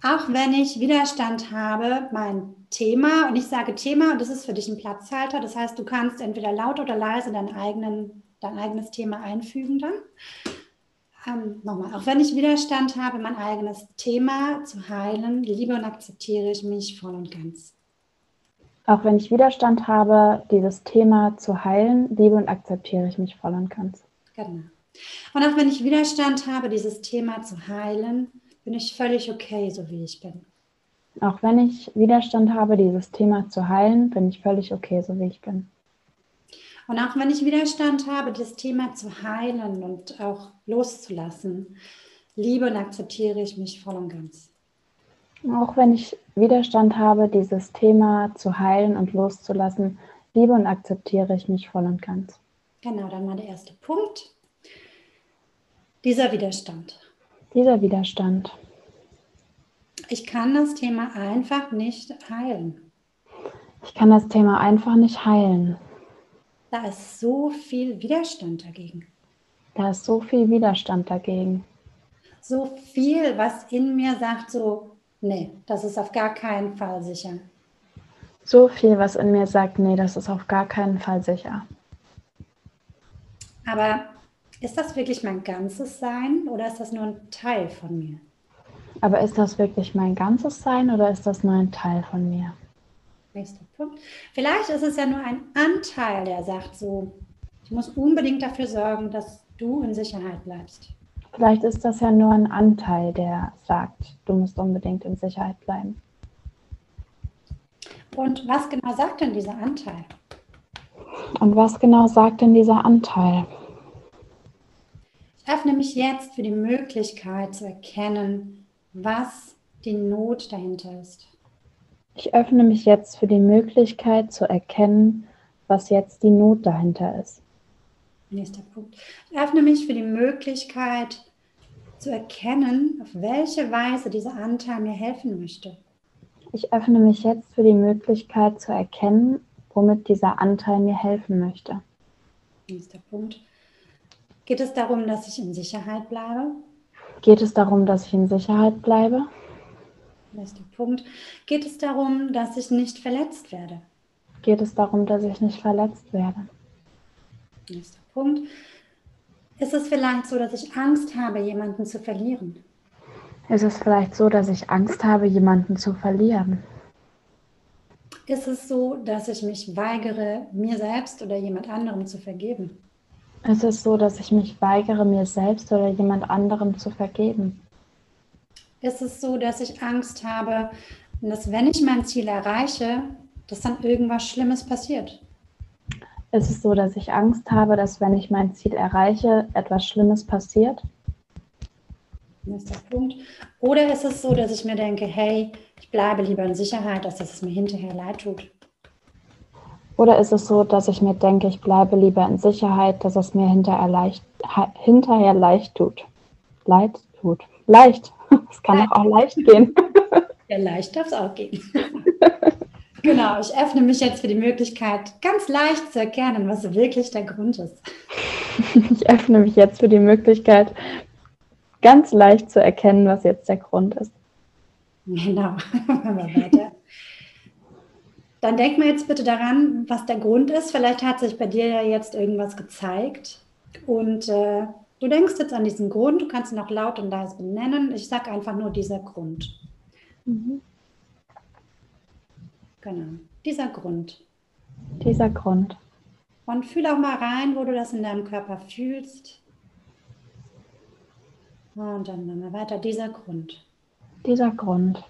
auch wenn ich Widerstand habe, mein Thema, und ich sage Thema, und das ist für dich ein Platzhalter, das heißt, du kannst entweder laut oder leise dein, eigenen, dein eigenes Thema einfügen dann. Ähm, nochmal, auch wenn ich Widerstand habe, mein eigenes Thema zu heilen, liebe und akzeptiere ich mich voll und ganz. Auch wenn ich Widerstand habe, dieses Thema zu heilen, liebe und akzeptiere ich mich voll und ganz. Genau. Und auch wenn ich Widerstand habe, dieses Thema zu heilen, bin ich völlig okay, so wie ich bin. Auch wenn ich Widerstand habe, dieses Thema zu heilen, bin ich völlig okay, so wie ich bin. Und auch wenn ich Widerstand habe, das Thema zu heilen und auch loszulassen, liebe und akzeptiere ich mich voll und ganz. Auch wenn ich Widerstand habe, dieses Thema zu heilen und loszulassen, liebe und akzeptiere ich mich voll und ganz. Genau, dann mal der erste Punkt. Dieser Widerstand dieser Widerstand. Ich kann das Thema einfach nicht heilen. Ich kann das Thema einfach nicht heilen. Da ist so viel Widerstand dagegen. Da ist so viel Widerstand dagegen. So viel, was in mir sagt, so, nee, das ist auf gar keinen Fall sicher. so viel, was in mir sagt, nee, das ist auf gar keinen Fall sicher. Aber ist das wirklich mein ganzes Sein oder ist das nur ein Teil von mir? Aber ist das wirklich mein ganzes Sein oder ist das nur ein Teil von mir? Nächster Punkt. Vielleicht ist es ja nur ein Anteil, der sagt so, ich muss unbedingt dafür sorgen, dass du in Sicherheit bleibst. Vielleicht ist das ja nur ein Anteil, der sagt, du musst unbedingt in Sicherheit bleiben. Und was genau sagt denn dieser Anteil? Und was genau sagt denn dieser Anteil? Öffne mich jetzt für die Möglichkeit zu erkennen, was die Not dahinter ist. Ich öffne mich jetzt für die Möglichkeit zu erkennen, was jetzt die Not dahinter ist. Nächster Punkt. Ich öffne mich für die Möglichkeit zu erkennen, auf welche Weise dieser Anteil mir helfen möchte. Ich öffne mich jetzt für die Möglichkeit zu erkennen, womit dieser Anteil mir helfen möchte. Nächster Punkt. Geht es darum, dass ich in Sicherheit bleibe? Geht es darum, dass ich in Sicherheit bleibe? Nächster Punkt. Geht es darum, dass ich nicht verletzt werde? Geht es darum, dass ich nicht verletzt werde? Nächster Punkt. Ist es vielleicht so, dass ich Angst habe, jemanden zu verlieren? Ist es vielleicht so, dass ich Angst habe, jemanden zu verlieren? Ist es so, dass ich mich weigere, mir selbst oder jemand anderem zu vergeben? Ist es so, dass ich mich weigere, mir selbst oder jemand anderem zu vergeben? Ist es so, dass ich Angst habe, dass wenn ich mein Ziel erreiche, dass dann irgendwas Schlimmes passiert? Ist es so, dass ich Angst habe, dass wenn ich mein Ziel erreiche, etwas Schlimmes passiert? Nächster Punkt. Oder ist es so, dass ich mir denke, hey, ich bleibe lieber in Sicherheit, als dass es mir hinterher leid tut? Oder ist es so, dass ich mir denke, ich bleibe lieber in Sicherheit, dass es mir hinterher leicht, hinterher leicht tut? Leid tut. Leicht. Es kann doch auch leicht gehen. Ja, leicht darf es auch gehen. Genau, ich öffne mich jetzt für die Möglichkeit, ganz leicht zu erkennen, was wirklich der Grund ist. Ich öffne mich jetzt für die Möglichkeit, ganz leicht zu erkennen, was jetzt der Grund ist. Genau, machen wir weiter. Dann denk mal jetzt bitte daran, was der Grund ist. Vielleicht hat sich bei dir ja jetzt irgendwas gezeigt und äh, du denkst jetzt an diesen Grund. Du kannst ihn auch laut und leise benennen. Ich sage einfach nur dieser Grund. Mhm. Genau, dieser Grund. Dieser Grund. Und fühl auch mal rein, wo du das in deinem Körper fühlst. Und dann machen wir weiter. Dieser Grund. Dieser Grund.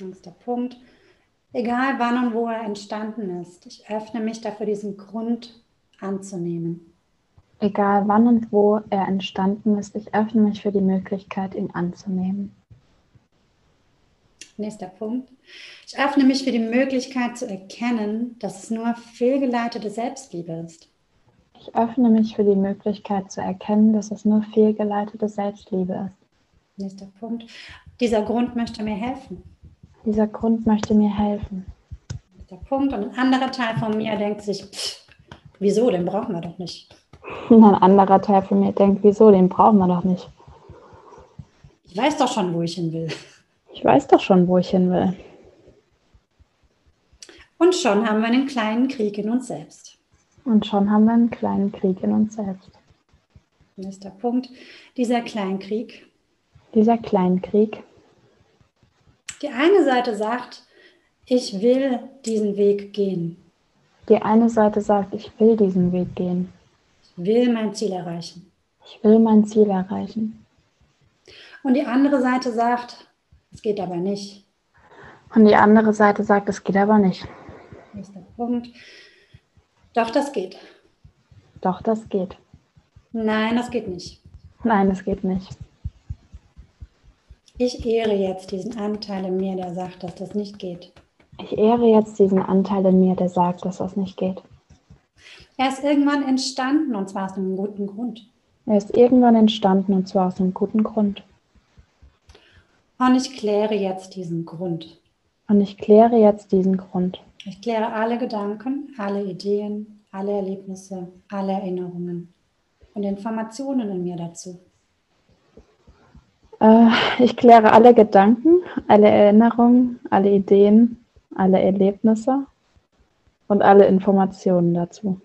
Nächster Punkt. Egal wann und wo er entstanden ist, ich öffne mich dafür, diesen Grund anzunehmen. Egal wann und wo er entstanden ist, ich öffne mich für die Möglichkeit, ihn anzunehmen. Nächster Punkt. Ich öffne mich für die Möglichkeit zu erkennen, dass es nur fehlgeleitete Selbstliebe ist. Ich öffne mich für die Möglichkeit zu erkennen, dass es nur fehlgeleitete Selbstliebe ist. Nächster Punkt. Dieser Grund möchte mir helfen. Dieser Grund möchte mir helfen. Nächster Punkt. Und ein anderer Teil von mir denkt sich, pff, wieso, den brauchen wir doch nicht. Und ein anderer Teil von mir denkt, wieso, den brauchen wir doch nicht. Ich weiß doch schon, wo ich hin will. Ich weiß doch schon, wo ich hin will. Und schon haben wir einen kleinen Krieg in uns selbst. Und schon haben wir einen kleinen Krieg in uns selbst. Nächster Punkt. Dieser Kleinkrieg. Dieser Kleinkrieg. Die eine Seite sagt, ich will diesen Weg gehen. Die eine Seite sagt, ich will diesen Weg gehen. Ich will mein Ziel erreichen. Ich will mein Ziel erreichen. Und die andere Seite sagt, es geht aber nicht. Und die andere Seite sagt, es geht aber nicht. Nächster Punkt. Doch, das geht. Doch, das geht. Nein, das geht nicht. Nein, das geht nicht. Ich ehre jetzt diesen Anteil in mir, der sagt, dass das nicht geht. Ich ehre jetzt diesen Anteil in mir, der sagt, dass das nicht geht. Er ist irgendwann entstanden und zwar aus einem guten Grund. Er ist irgendwann entstanden und zwar aus einem guten Grund. Und ich kläre jetzt diesen Grund. Und ich kläre jetzt diesen Grund. Ich kläre alle Gedanken, alle Ideen, alle Erlebnisse, alle Erinnerungen und Informationen in mir dazu. Äh, ich kläre alle Gedanken, alle Erinnerungen, alle Ideen, alle Erlebnisse und alle Informationen dazu.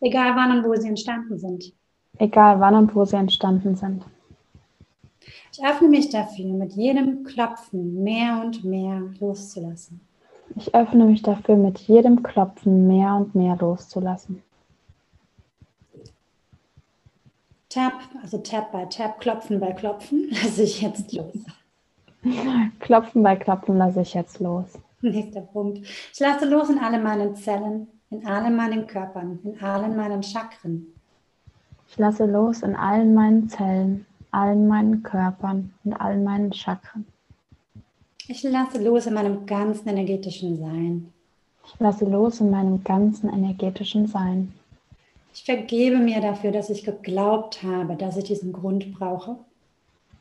Egal wann und wo sie entstanden sind. Egal wann und wo sie entstanden sind. Ich öffne mich dafür, mit jedem Klopfen mehr und mehr loszulassen. Ich öffne mich dafür, mit jedem Klopfen mehr und mehr loszulassen. Tap, also Tap bei Tap, Klopfen bei Klopfen, lasse ich jetzt los. Klopfen bei Klopfen lasse ich jetzt los. Nächster Punkt. Ich lasse los in alle meinen Zellen, in allen meinen Körpern, in allen meinen Chakren. Ich lasse los in allen meinen Zellen, allen meinen Körpern und allen meinen Chakren. Ich lasse los in meinem ganzen energetischen Sein. Ich lasse los in meinem ganzen energetischen Sein. Ich vergebe mir dafür, dass ich geglaubt habe, dass ich diesen Grund brauche.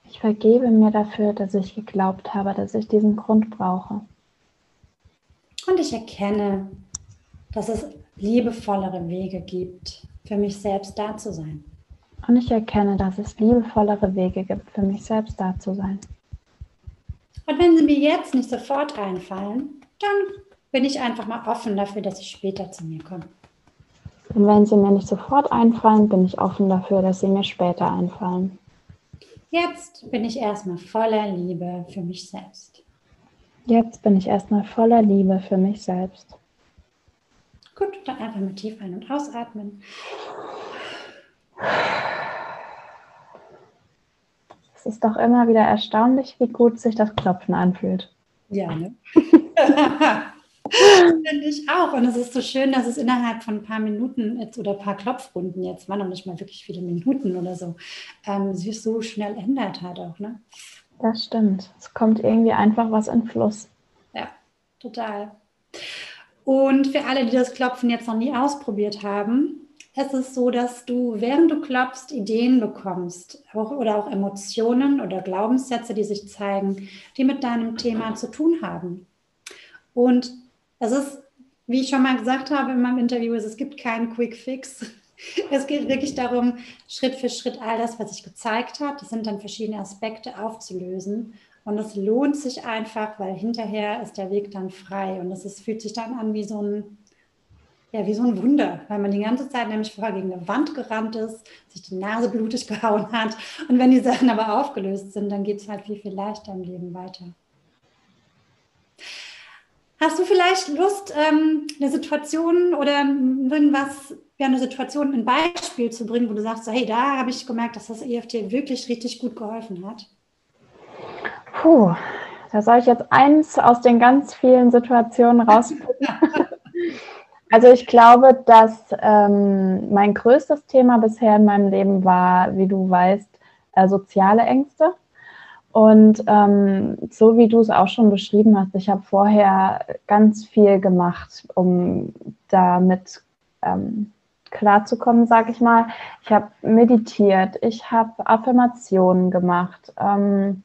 Ich vergebe mir dafür, dass ich geglaubt habe, dass ich diesen Grund brauche. Und ich erkenne, dass es liebevollere Wege gibt, für mich selbst da zu sein. Und ich erkenne, dass es liebevollere Wege gibt, für mich selbst da zu sein. Und wenn sie mir jetzt nicht sofort einfallen, dann bin ich einfach mal offen dafür, dass sie später zu mir kommen. Und wenn sie mir nicht sofort einfallen, bin ich offen dafür, dass sie mir später einfallen. Jetzt bin ich erstmal voller Liebe für mich selbst. Jetzt bin ich erstmal voller Liebe für mich selbst. Gut, dann einfach mal tief ein- und ausatmen. Es ist doch immer wieder erstaunlich, wie gut sich das Klopfen anfühlt. Ja, ne? Finde ich auch. Und es ist so schön, dass es innerhalb von ein paar Minuten jetzt oder ein paar Klopfrunden jetzt, waren noch nicht mal wirklich viele Minuten oder so, ähm, sich so schnell ändert hat auch, ne? Das stimmt. Es kommt irgendwie einfach was in Fluss. Ja, total. Und für alle, die das Klopfen jetzt noch nie ausprobiert haben, es ist so, dass du, während du klopfst, Ideen bekommst auch, oder auch Emotionen oder Glaubenssätze, die sich zeigen, die mit deinem Thema zu tun haben. Und es ist, wie ich schon mal gesagt habe in meinem Interview, es gibt keinen Quick Fix. Es geht wirklich darum, Schritt für Schritt all das, was sich gezeigt hat, das sind dann verschiedene Aspekte aufzulösen. Und es lohnt sich einfach, weil hinterher ist der Weg dann frei. Und es fühlt sich dann an wie so ein, ja, wie so ein Wunder, weil man die ganze Zeit nämlich vorher gegen eine Wand gerannt ist, sich die Nase blutig gehauen hat. Und wenn die Sachen aber aufgelöst sind, dann geht es halt viel, viel leichter im Leben weiter. Hast du vielleicht Lust, ähm, eine Situation oder irgendwas, ja, eine Situation, ein Beispiel zu bringen, wo du sagst, hey, da habe ich gemerkt, dass das EFT wirklich richtig gut geholfen hat? Puh, da soll ich jetzt eins aus den ganz vielen Situationen rauspicken. also ich glaube, dass ähm, mein größtes Thema bisher in meinem Leben war, wie du weißt, äh, soziale Ängste. Und ähm, so wie du es auch schon beschrieben hast, ich habe vorher ganz viel gemacht, um damit ähm, klarzukommen, sage ich mal. Ich habe meditiert, ich habe Affirmationen gemacht, ähm,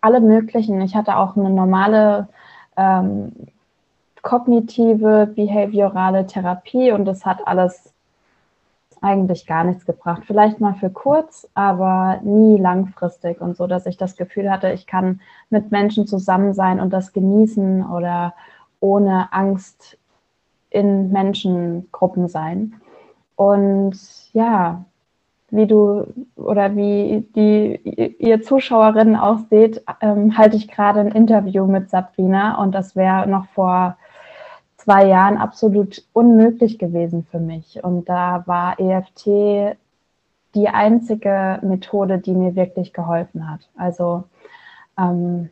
alle möglichen. Ich hatte auch eine normale ähm, kognitive, behaviorale Therapie und das hat alles eigentlich gar nichts gebracht. Vielleicht mal für kurz, aber nie langfristig und so, dass ich das Gefühl hatte, ich kann mit Menschen zusammen sein und das genießen oder ohne Angst in Menschengruppen sein. Und ja, wie du oder wie die ihr Zuschauerinnen auch seht, ähm, halte ich gerade ein Interview mit Sabrina und das wäre noch vor zwei Jahren absolut unmöglich gewesen für mich. Und da war EFT die einzige Methode, die mir wirklich geholfen hat. Also ähm,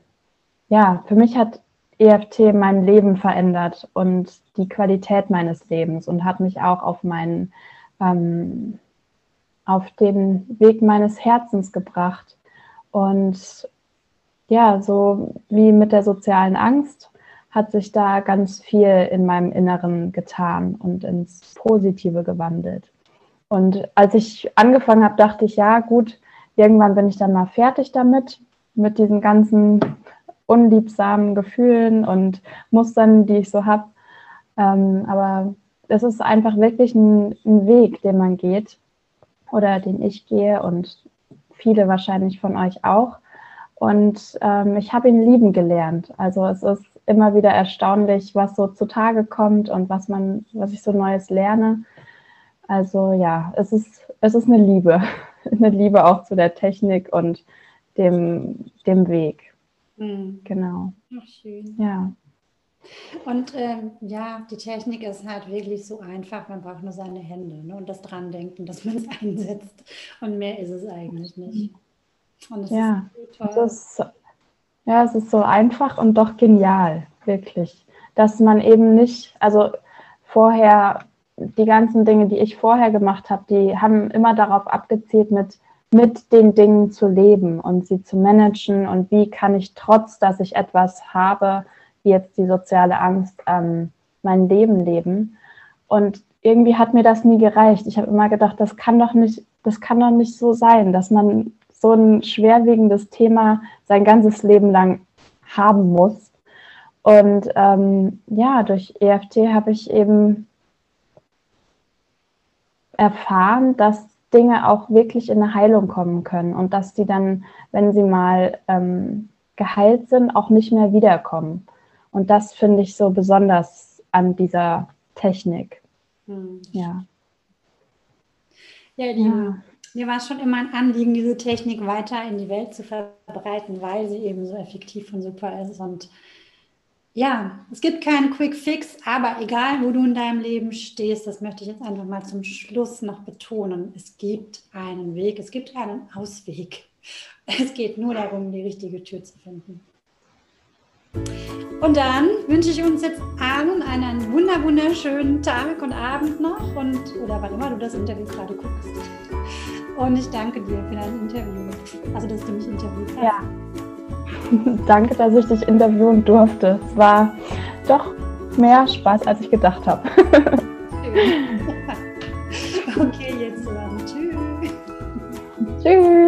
ja, für mich hat EFT mein Leben verändert und die Qualität meines Lebens und hat mich auch auf meinen ähm, auf den Weg meines Herzens gebracht. Und ja, so wie mit der sozialen Angst hat sich da ganz viel in meinem Inneren getan und ins Positive gewandelt. Und als ich angefangen habe, dachte ich, ja gut, irgendwann bin ich dann mal fertig damit, mit diesen ganzen unliebsamen Gefühlen und Mustern, die ich so habe. Ähm, aber es ist einfach wirklich ein, ein, Weg, den man geht oder den ich gehe und viele wahrscheinlich von euch auch. Und ähm, ich habe ihn lieben gelernt. Also es ist immer wieder erstaunlich, was so zutage kommt und was man, was ich so Neues lerne. Also ja, es ist, es ist eine Liebe. Eine Liebe auch zu der Technik und dem, dem Weg. Mhm. Genau. Ach, schön. Ja. Und ähm, ja, die Technik ist halt wirklich so einfach, man braucht nur seine Hände ne? und das dran denken, dass man es einsetzt. Und mehr ist es eigentlich nicht. Und es ja, ist so toll. Es ist, ja, es ist so einfach und doch genial, wirklich. Dass man eben nicht, also vorher, die ganzen Dinge, die ich vorher gemacht habe, die haben immer darauf abgezielt, mit, mit den Dingen zu leben und sie zu managen und wie kann ich trotz, dass ich etwas habe, wie jetzt die soziale Angst, ähm, mein Leben leben. Und irgendwie hat mir das nie gereicht. Ich habe immer gedacht, das kann doch nicht, das kann doch nicht so sein, dass man so ein schwerwiegendes Thema sein ganzes Leben lang haben muss. Und ähm, ja, durch EFT habe ich eben erfahren, dass Dinge auch wirklich in eine Heilung kommen können und dass die dann, wenn sie mal ähm, geheilt sind, auch nicht mehr wiederkommen. Und das finde ich so besonders an dieser Technik. Hm. Ja. Ja, ja. Mir war es schon immer ein Anliegen, diese Technik weiter in die Welt zu verbreiten, weil sie eben so effektiv und super ist. Und ja, es gibt keinen Quick Fix, aber egal, wo du in deinem Leben stehst, das möchte ich jetzt einfach mal zum Schluss noch betonen. Es gibt einen Weg, es gibt einen Ausweg. Es geht nur darum, die richtige Tür zu finden. Und dann wünsche ich uns jetzt allen einen wunder wunderschönen Tag und Abend noch und oder wann immer du das Interview gerade guckst. Und ich danke dir für dein Interview. Also, dass du mich interviewt hast. Ja. danke, dass ich dich interviewen durfte. Es war doch mehr Spaß, als ich gedacht habe. okay, jetzt dann. Tschüss. Tschüss.